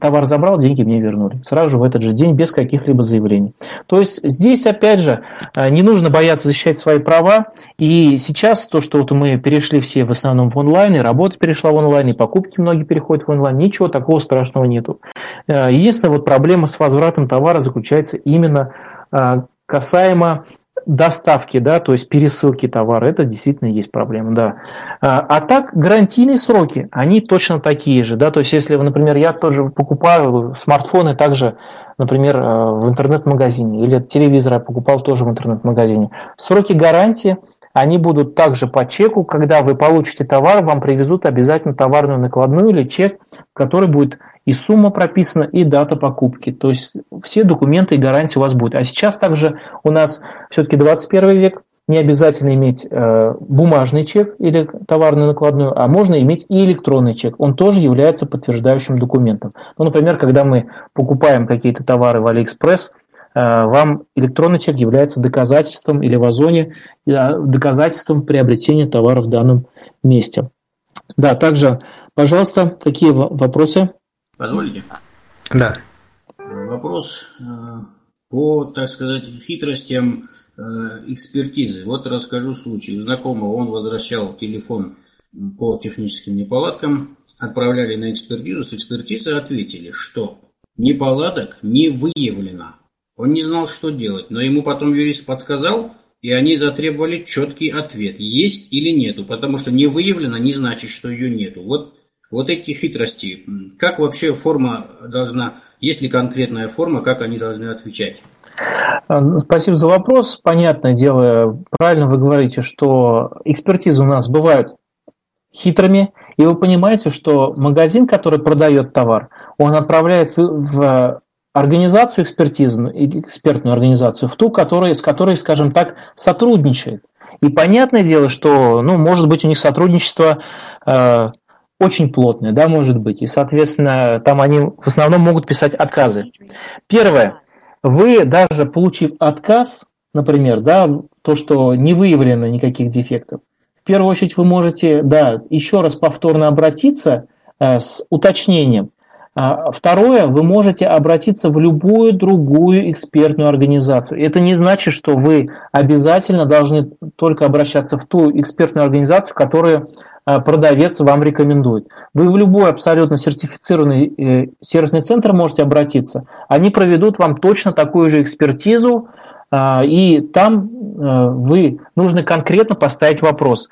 товар забрал, деньги мне вернули. Сразу же в этот же день, без каких-либо заявлений. То есть здесь, опять же, э, не нужно бояться защищать свои права. И сейчас то, что вот мы перешли все в основном в онлайн, и работа перешла в онлайн, и покупки многие переходят в онлайн, ничего такого страшного нету. Э, единственная вот проблема с возвратом товара заключается именно э, касаемо доставки, да, то есть пересылки товара, это действительно есть проблема, да. А, а так гарантийные сроки, они точно такие же, да, то есть если, например, я тоже покупаю смартфоны также, например, э, в интернет-магазине, или телевизор я покупал тоже в интернет-магазине, сроки гарантии, они будут также по чеку, когда вы получите товар, вам привезут обязательно товарную накладную или чек, который будет и сумма прописана, и дата покупки. То есть все документы и гарантии у вас будут. А сейчас также у нас все-таки 21 век, не обязательно иметь э, бумажный чек или товарную накладную, а можно иметь и электронный чек. Он тоже является подтверждающим документом. Ну, например, когда мы покупаем какие-то товары в Алиэкспресс, э, вам электронный чек является доказательством или в Озоне э, доказательством приобретения товара в данном месте. Да, также, пожалуйста, какие вопросы? Позволите? Да. Вопрос э, по, так сказать, хитростям э, экспертизы. Вот расскажу случай. У знакомого он возвращал телефон по техническим неполадкам, отправляли на экспертизу, с экспертизы ответили, что неполадок не выявлено. Он не знал, что делать, но ему потом юрист подсказал, и они затребовали четкий ответ, есть или нету, потому что не выявлено не значит, что ее нету. Вот вот эти хитрости, как вообще форма должна, есть ли конкретная форма, как они должны отвечать? А, спасибо за вопрос. Понятное дело, правильно вы говорите, что экспертизы у нас бывают хитрыми, и вы понимаете, что магазин, который продает товар, он отправляет в организацию экспертизную, экспертную организацию, в ту, которая, с которой, скажем так, сотрудничает. И понятное дело, что, ну, может быть, у них сотрудничество э, очень плотная, да, может быть, и, соответственно, там они в основном могут писать отказы. Первое, вы даже получив отказ, например, да, то, что не выявлено никаких дефектов, в первую очередь вы можете, да, еще раз повторно обратиться э, с уточнением. А, второе, вы можете обратиться в любую другую экспертную организацию. Это не значит, что вы обязательно должны только обращаться в ту экспертную организацию, которую э, продавец вам рекомендует. Вы в любой абсолютно сертифицированный э, сервисный центр можете обратиться. Они проведут вам точно такую же экспертизу, и там э, вы нужно конкретно поставить вопрос.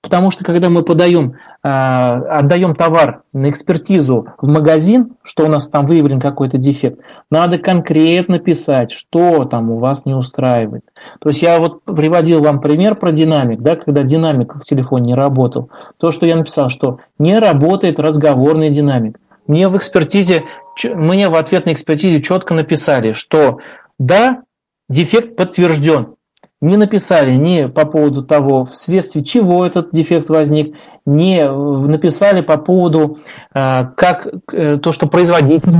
Потому что когда мы подаем, а, отдаем товар на экспертизу в магазин, что у нас там выявлен какой-то дефект, надо конкретно писать, что там у вас не устраивает. То есть я вот приводил вам пример про динамик, да, когда динамик в телефоне не работал. То, что я написал, что не работает разговорный динамик. Мне в экспертизе, мне в ответ на экспертизе четко написали, что да, дефект подтвержден. Не написали ни по поводу того, вследствие чего этот дефект возник, не э, написали по поводу, э, как э, то, что производитель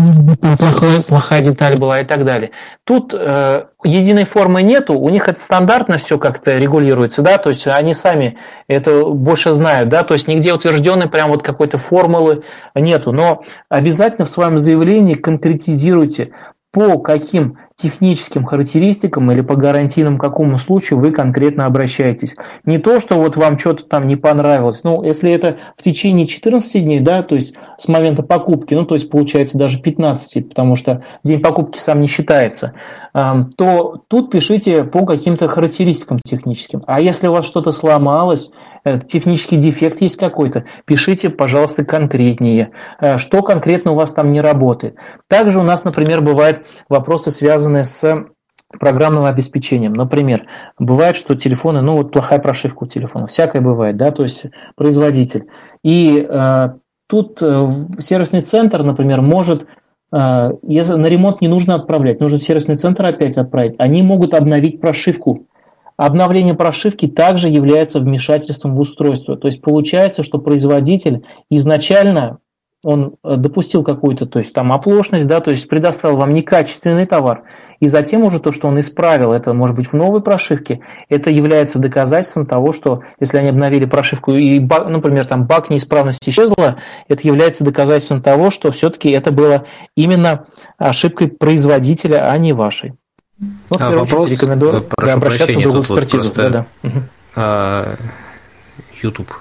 плохая, плохая деталь была и так далее. Тут единой формы нету, у них это стандартно все как-то регулируется, да, то есть они сами это больше знают, да, то есть нигде утвержденной прям вот какой-то формулы нету, но обязательно в своем заявлении конкретизируйте, по каким техническим характеристикам или по гарантийному какому случаю вы конкретно обращаетесь. Не то, что вот вам что-то там не понравилось. Ну, если это в течение 14 дней, да, то есть с момента покупки, ну, то есть получается даже 15, потому что день покупки сам не считается, то тут пишите по каким-то характеристикам техническим. А если у вас что-то сломалось, э, технический дефект есть какой-то, пишите, пожалуйста, конкретнее, э, что конкретно у вас там не работает. Также у нас, например, бывают вопросы, связанные связанные с программным обеспечением. Например, бывает, что телефоны, ну вот плохая прошивка у телефона, всякое бывает, да, то есть производитель. И э, тут э, сервисный центр, например, может, э, если на ремонт не нужно отправлять, нужно сервисный центр опять отправить, они могут обновить прошивку. Обновление прошивки также является вмешательством в устройство. То есть получается, что производитель изначально он э, допустил какую-то, то есть там оплошность, да, то есть предоставил вам некачественный товар, и затем уже то, что он исправил, это может быть в новой прошивке, это является доказательством того, что если они обновили прошивку и, баг, например, там баг неисправности исчезла, это является доказательством того, что все-таки это было именно ошибкой производителя, а не вашей. Ну, а вопрос, очередь, рекомендую э, прошу обращаться прощения, в другую экспертизу. Вот просто, да, да. А, YouTube.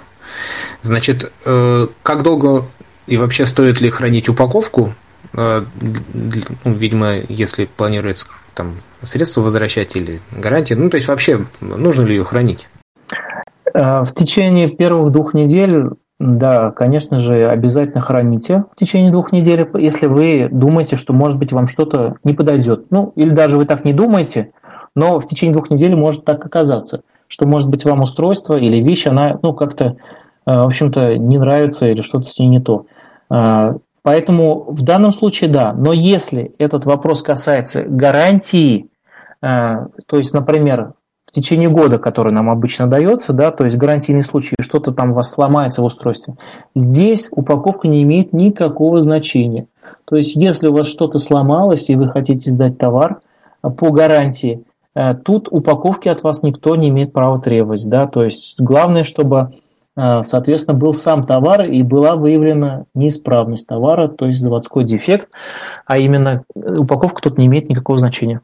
Значит, э, как долго и вообще стоит ли хранить упаковку? Э, ну, видимо, если планируется там средства возвращать или гарантии, ну то есть вообще нужно ли ее хранить? Э, в течение первых двух недель, да, конечно же, обязательно храните в течение двух недель, если вы думаете, что, может быть, вам что-то не подойдет. Ну, или даже вы так не думаете, но в течение двух недель может так оказаться, что, может быть, вам устройство или вещь, она, ну, как-то, э, в общем-то, не нравится или что-то с ней не то. А, поэтому в данном случае да. Но если этот вопрос касается гарантии, а, то есть, например, в течение года, который нам обычно дается, да, то есть гарантийный случай, что-то там у вас сломается в устройстве, здесь упаковка не имеет никакого значения. То есть, если у вас что-то сломалось и вы хотите сдать товар по гарантии, а, тут упаковки от вас никто не имеет права требовать. Да? То есть, главное, чтобы а, соответственно, был сам товар и была выявлена неисправность товара, то есть заводской дефект, а именно упаковка тут не имеет никакого значения.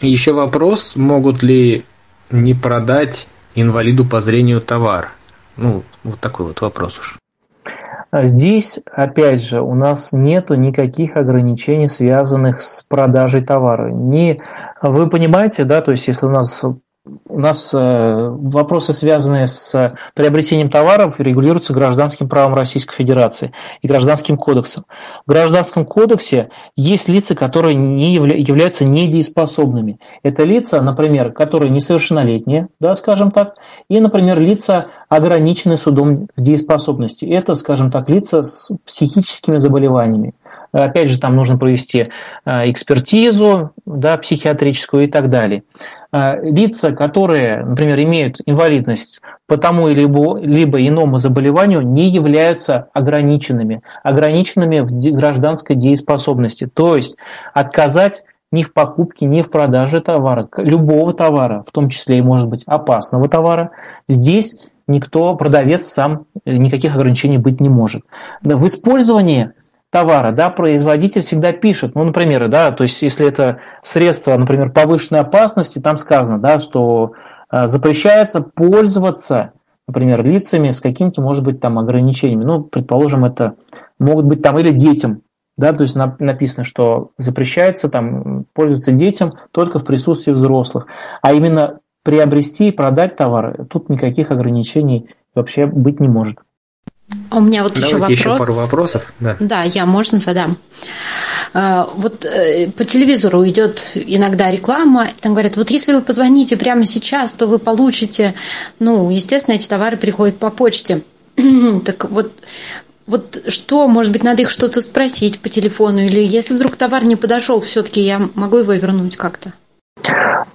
Еще вопрос, могут ли не продать инвалиду по зрению товар? Ну, вот такой вот вопрос уж. Здесь, опять же, у нас нет никаких ограничений, связанных с продажей товара. Не, вы понимаете, да, то есть если у нас у нас э, вопросы, связанные с приобретением товаров, регулируются гражданским правом Российской Федерации и гражданским кодексом. В гражданском кодексе есть лица, которые не явля- являются недееспособными. Это лица, например, которые несовершеннолетние, да, скажем так, и, например, лица, ограниченные судом в дееспособности. Это, скажем так, лица с психическими заболеваниями. Опять же, там нужно провести э, экспертизу да, психиатрическую и так далее. Э, лица, которые, например, имеют инвалидность по тому либо, либо иному заболеванию, не являются ограниченными, ограниченными в гражданской дееспособности. То есть отказать ни в покупке, ни в продаже товара, любого товара, в том числе и, может быть, опасного товара, здесь никто, продавец сам никаких ограничений быть не может. В использовании товара, да, производитель всегда пишет, ну, например, да, то есть если это средство, например, повышенной опасности, там сказано, да, что э, запрещается пользоваться, например, лицами с какими-то, может быть, там ограничениями. Ну, предположим, это могут быть там или детям, да, то есть на, написано, что запрещается там пользоваться детям только в присутствии взрослых. А именно приобрести и продать товар, тут никаких ограничений вообще быть не может. А у меня вот Давайте еще вопрос. еще пару вопросов. Да, да я, можно, задам. А, вот э, по телевизору идет иногда реклама, там говорят, вот если вы позвоните прямо сейчас, то вы получите, ну, естественно, эти товары приходят по почте. так вот, вот что, может быть, надо их что-то спросить по телефону, или если вдруг товар не подошел, все-таки я могу его вернуть как-то?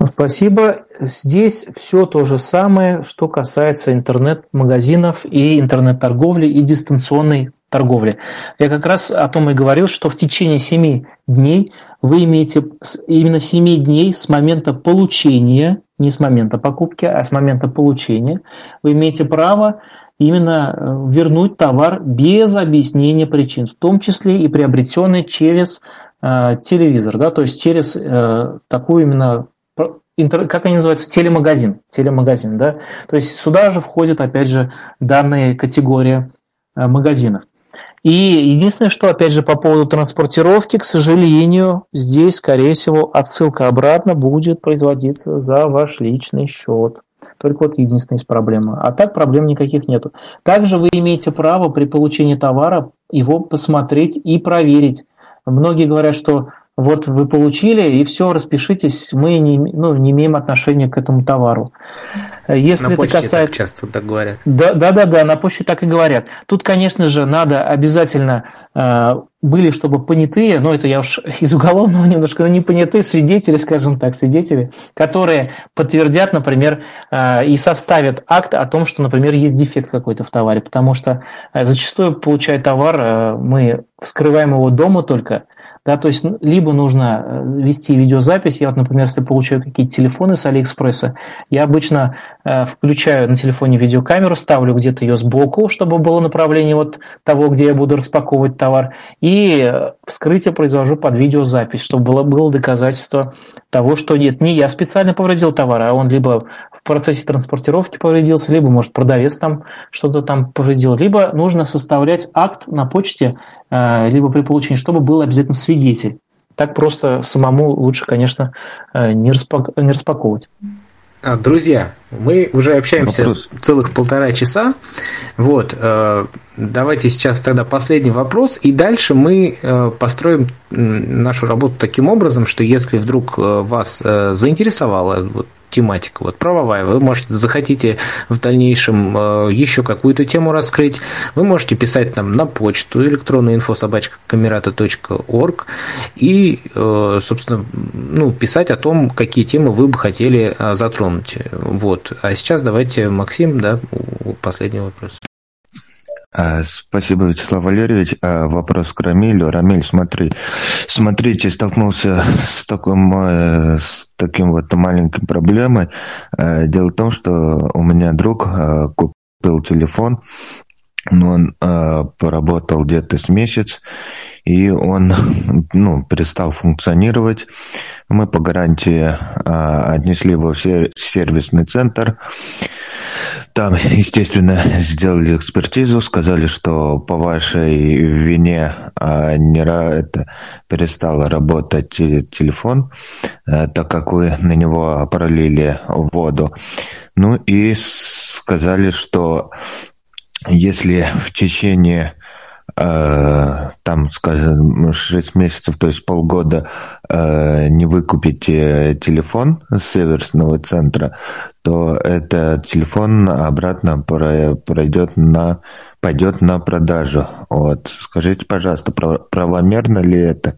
Спасибо. Здесь все то же самое, что касается интернет-магазинов и интернет-торговли и дистанционной торговли. Я как раз о том и говорил, что в течение 7 дней вы имеете именно 7 дней с момента получения, не с момента покупки, а с момента получения, вы имеете право именно э, вернуть товар без объяснения причин, в том числе и приобретенный через телевизор, да, то есть через э, такую именно как они называются, телемагазин, телемагазин, да, то есть сюда же входит, опять же, данная категория э, магазинов. И единственное, что, опять же, по поводу транспортировки, к сожалению, здесь, скорее всего, отсылка обратно будет производиться за ваш личный счет. Только вот единственная есть проблема. А так проблем никаких нету. Также вы имеете право при получении товара его посмотреть и проверить. Многие говорят, что вот вы получили, и все, распишитесь, мы не, ну, не имеем отношения к этому товару. Если на это касается... так часто так говорят. Да, да, да, да, на почте так и говорят. Тут, конечно же, надо обязательно э, были, чтобы понятые, ну это я уж из уголовного немножко, но не понятые свидетели, скажем так, свидетели, которые подтвердят, например, э, и составят акт о том, что, например, есть дефект какой-то в товаре, потому что э, зачастую, получая товар, э, мы вскрываем его дома только, да, то есть либо нужно э, вести видеозапись. Я вот, например, если получаю какие-то телефоны с Алиэкспресса, я обычно э, включаю на телефоне видеокамеру, ставлю где-то ее сбоку, чтобы было направление вот того, где я буду распаковывать товар, и э, вскрытие произвожу под видеозапись, чтобы было, было доказательство того, что нет, не я специально повредил товар, а он либо процессе транспортировки повредился, либо, может, продавец там что-то там повредил, либо нужно составлять акт на почте, э, либо при получении, чтобы был обязательно свидетель. Так просто самому лучше, конечно, э, не, распак... не распаковывать. А, друзья, мы уже общаемся вопрос. целых полтора часа. Вот, э, давайте сейчас тогда последний вопрос, и дальше мы построим нашу работу таким образом, что если вдруг вас заинтересовала вот тематика, вот правовая, вы можете, захотите в дальнейшем э, еще какую-то тему раскрыть, вы можете писать нам на почту электронную инфо собачка камерата.орг и, э, собственно, ну, писать о том, какие темы вы бы хотели э, затронуть. Вот. А сейчас давайте, Максим, да, последний вопрос. А, спасибо, Вячеслав Валерьевич. А, вопрос к Рамилю. Рамиль, смотри, смотрите, столкнулся с, таким, э, с таким вот маленьким проблемой. А, дело в том, что у меня друг купил телефон, но он поработал где-то с месяц, и он ну, перестал функционировать. Мы по гарантии отнесли его в сервисный центр. Там, естественно, сделали экспертизу, сказали, что по вашей вине а, не это, перестал работать телефон, а, так как вы на него пролили воду. Ну и сказали, что если в течение там, скажем, 6 месяцев, то есть полгода э, не выкупите телефон с сервисного центра, то этот телефон обратно пройдет на, пойдет на продажу. Вот. Скажите, пожалуйста, правомерно ли это?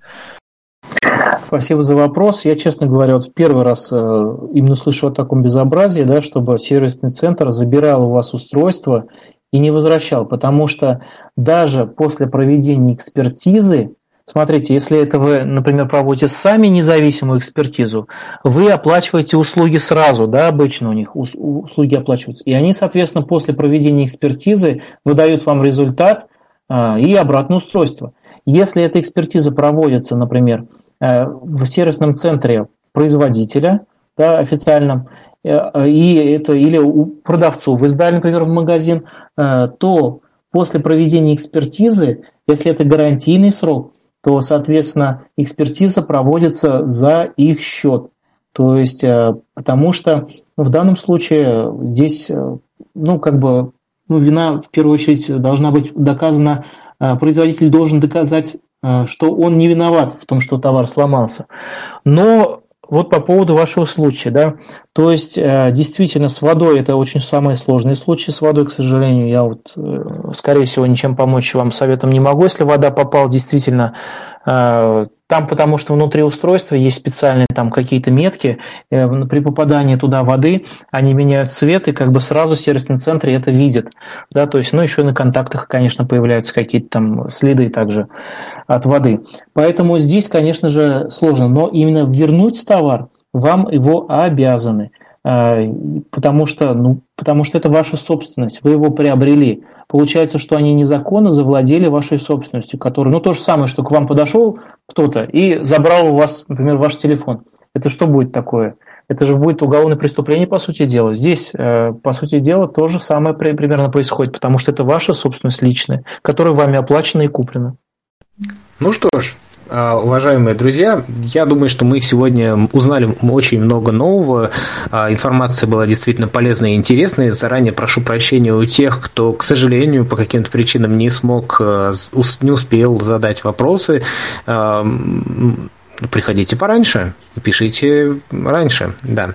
Спасибо за вопрос. Я, честно говоря, вот в первый раз э, именно слышу о таком безобразии, да, чтобы сервисный центр забирал у вас устройство и не возвращал, потому что даже после проведения экспертизы Смотрите, если это вы, например, проводите сами независимую экспертизу, вы оплачиваете услуги сразу, да, обычно у них услуги оплачиваются. И они, соответственно, после проведения экспертизы выдают вам результат а, и обратное устройство. Если эта экспертиза проводится, например, э, в сервисном центре производителя, да, официальном, и это или у продавцов вы сдали, например, в магазин, э, то после проведения экспертизы, если это гарантийный срок, то, соответственно, экспертиза проводится за их счет. То есть, э, потому что в данном случае здесь, э, ну, как бы, ну, вина в первую очередь должна быть доказана, э, производитель должен доказать, что он не виноват в том, что товар сломался. Но вот по поводу вашего случая, да, то есть действительно с водой это очень самый сложный случай с водой, к сожалению, я вот, скорее всего, ничем помочь вам советом не могу, если вода попала действительно Э, там потому что внутри устройства есть специальные там какие-то метки, э, при попадании туда воды они меняют цвет, и как бы сразу в сервисном центре это видят. Да, то есть, ну, еще на контактах, конечно, появляются какие-то там следы также от воды. Поэтому здесь, конечно же, сложно, но именно вернуть товар вам его обязаны. Э, потому что, ну, потому что это ваша собственность, вы его приобрели. Получается, что они незаконно завладели вашей собственностью, которая, ну, то же самое, что к вам подошел кто-то и забрал у вас, например, ваш телефон. Это что будет такое? Это же будет уголовное преступление, по сути дела. Здесь, э, по сути дела, то же самое примерно происходит, потому что это ваша собственность личная, которая вами оплачена и куплена. Ну что ж, уважаемые друзья, я думаю, что мы сегодня узнали очень много нового. А, информация была действительно полезной и интересной. Заранее прошу прощения у тех, кто, к сожалению, по каким-то причинам не смог, а, не успел задать вопросы приходите пораньше, пишите раньше, да.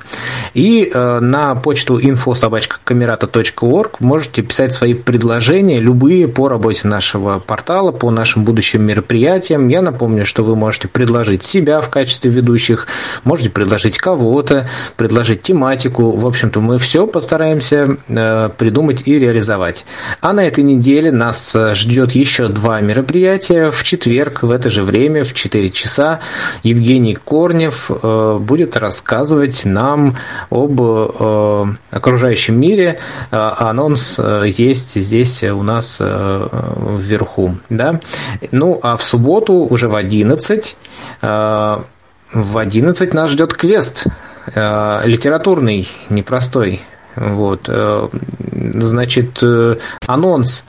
И э, на почту info.sobachkacamerata.org можете писать свои предложения, любые по работе нашего портала, по нашим будущим мероприятиям. Я напомню, что вы можете предложить себя в качестве ведущих, можете предложить кого-то, предложить тематику. В общем-то, мы все постараемся э, придумать и реализовать. А на этой неделе нас ждет еще два мероприятия. В четверг в это же время, в 4 часа, Евгений Корнев э, будет рассказывать нам об э, окружающем мире. Э, анонс есть здесь у нас вверху. Да? Ну, а в субботу уже в 11 в 11 нас ждет квест литературный, непростой. Вот. Значит, анонс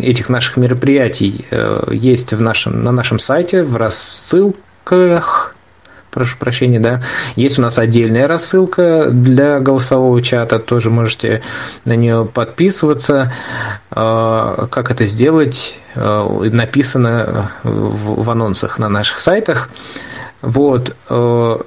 этих наших мероприятий есть в нашем, на нашем сайте в рассылках, прошу прощения, да, есть у нас отдельная рассылка для голосового чата, тоже можете на нее подписываться. А, как это сделать, а, написано в анонсах на наших сайтах. Вот, а,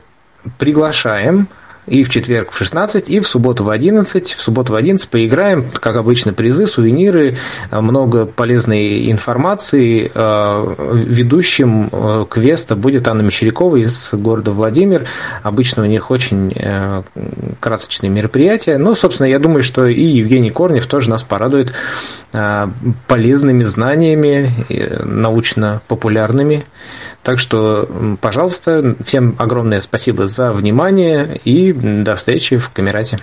приглашаем и в четверг в 16, и в субботу в 11. В субботу в 11 поиграем, как обычно, призы, сувениры, много полезной информации. Э, ведущим э, квеста будет Анна Мещерякова из города Владимир. Обычно у них очень э, красочные мероприятия. Ну, собственно, я думаю, что и Евгений Корнев тоже нас порадует полезными знаниями, научно-популярными. Так что, пожалуйста, всем огромное спасибо за внимание и до встречи в Камерате.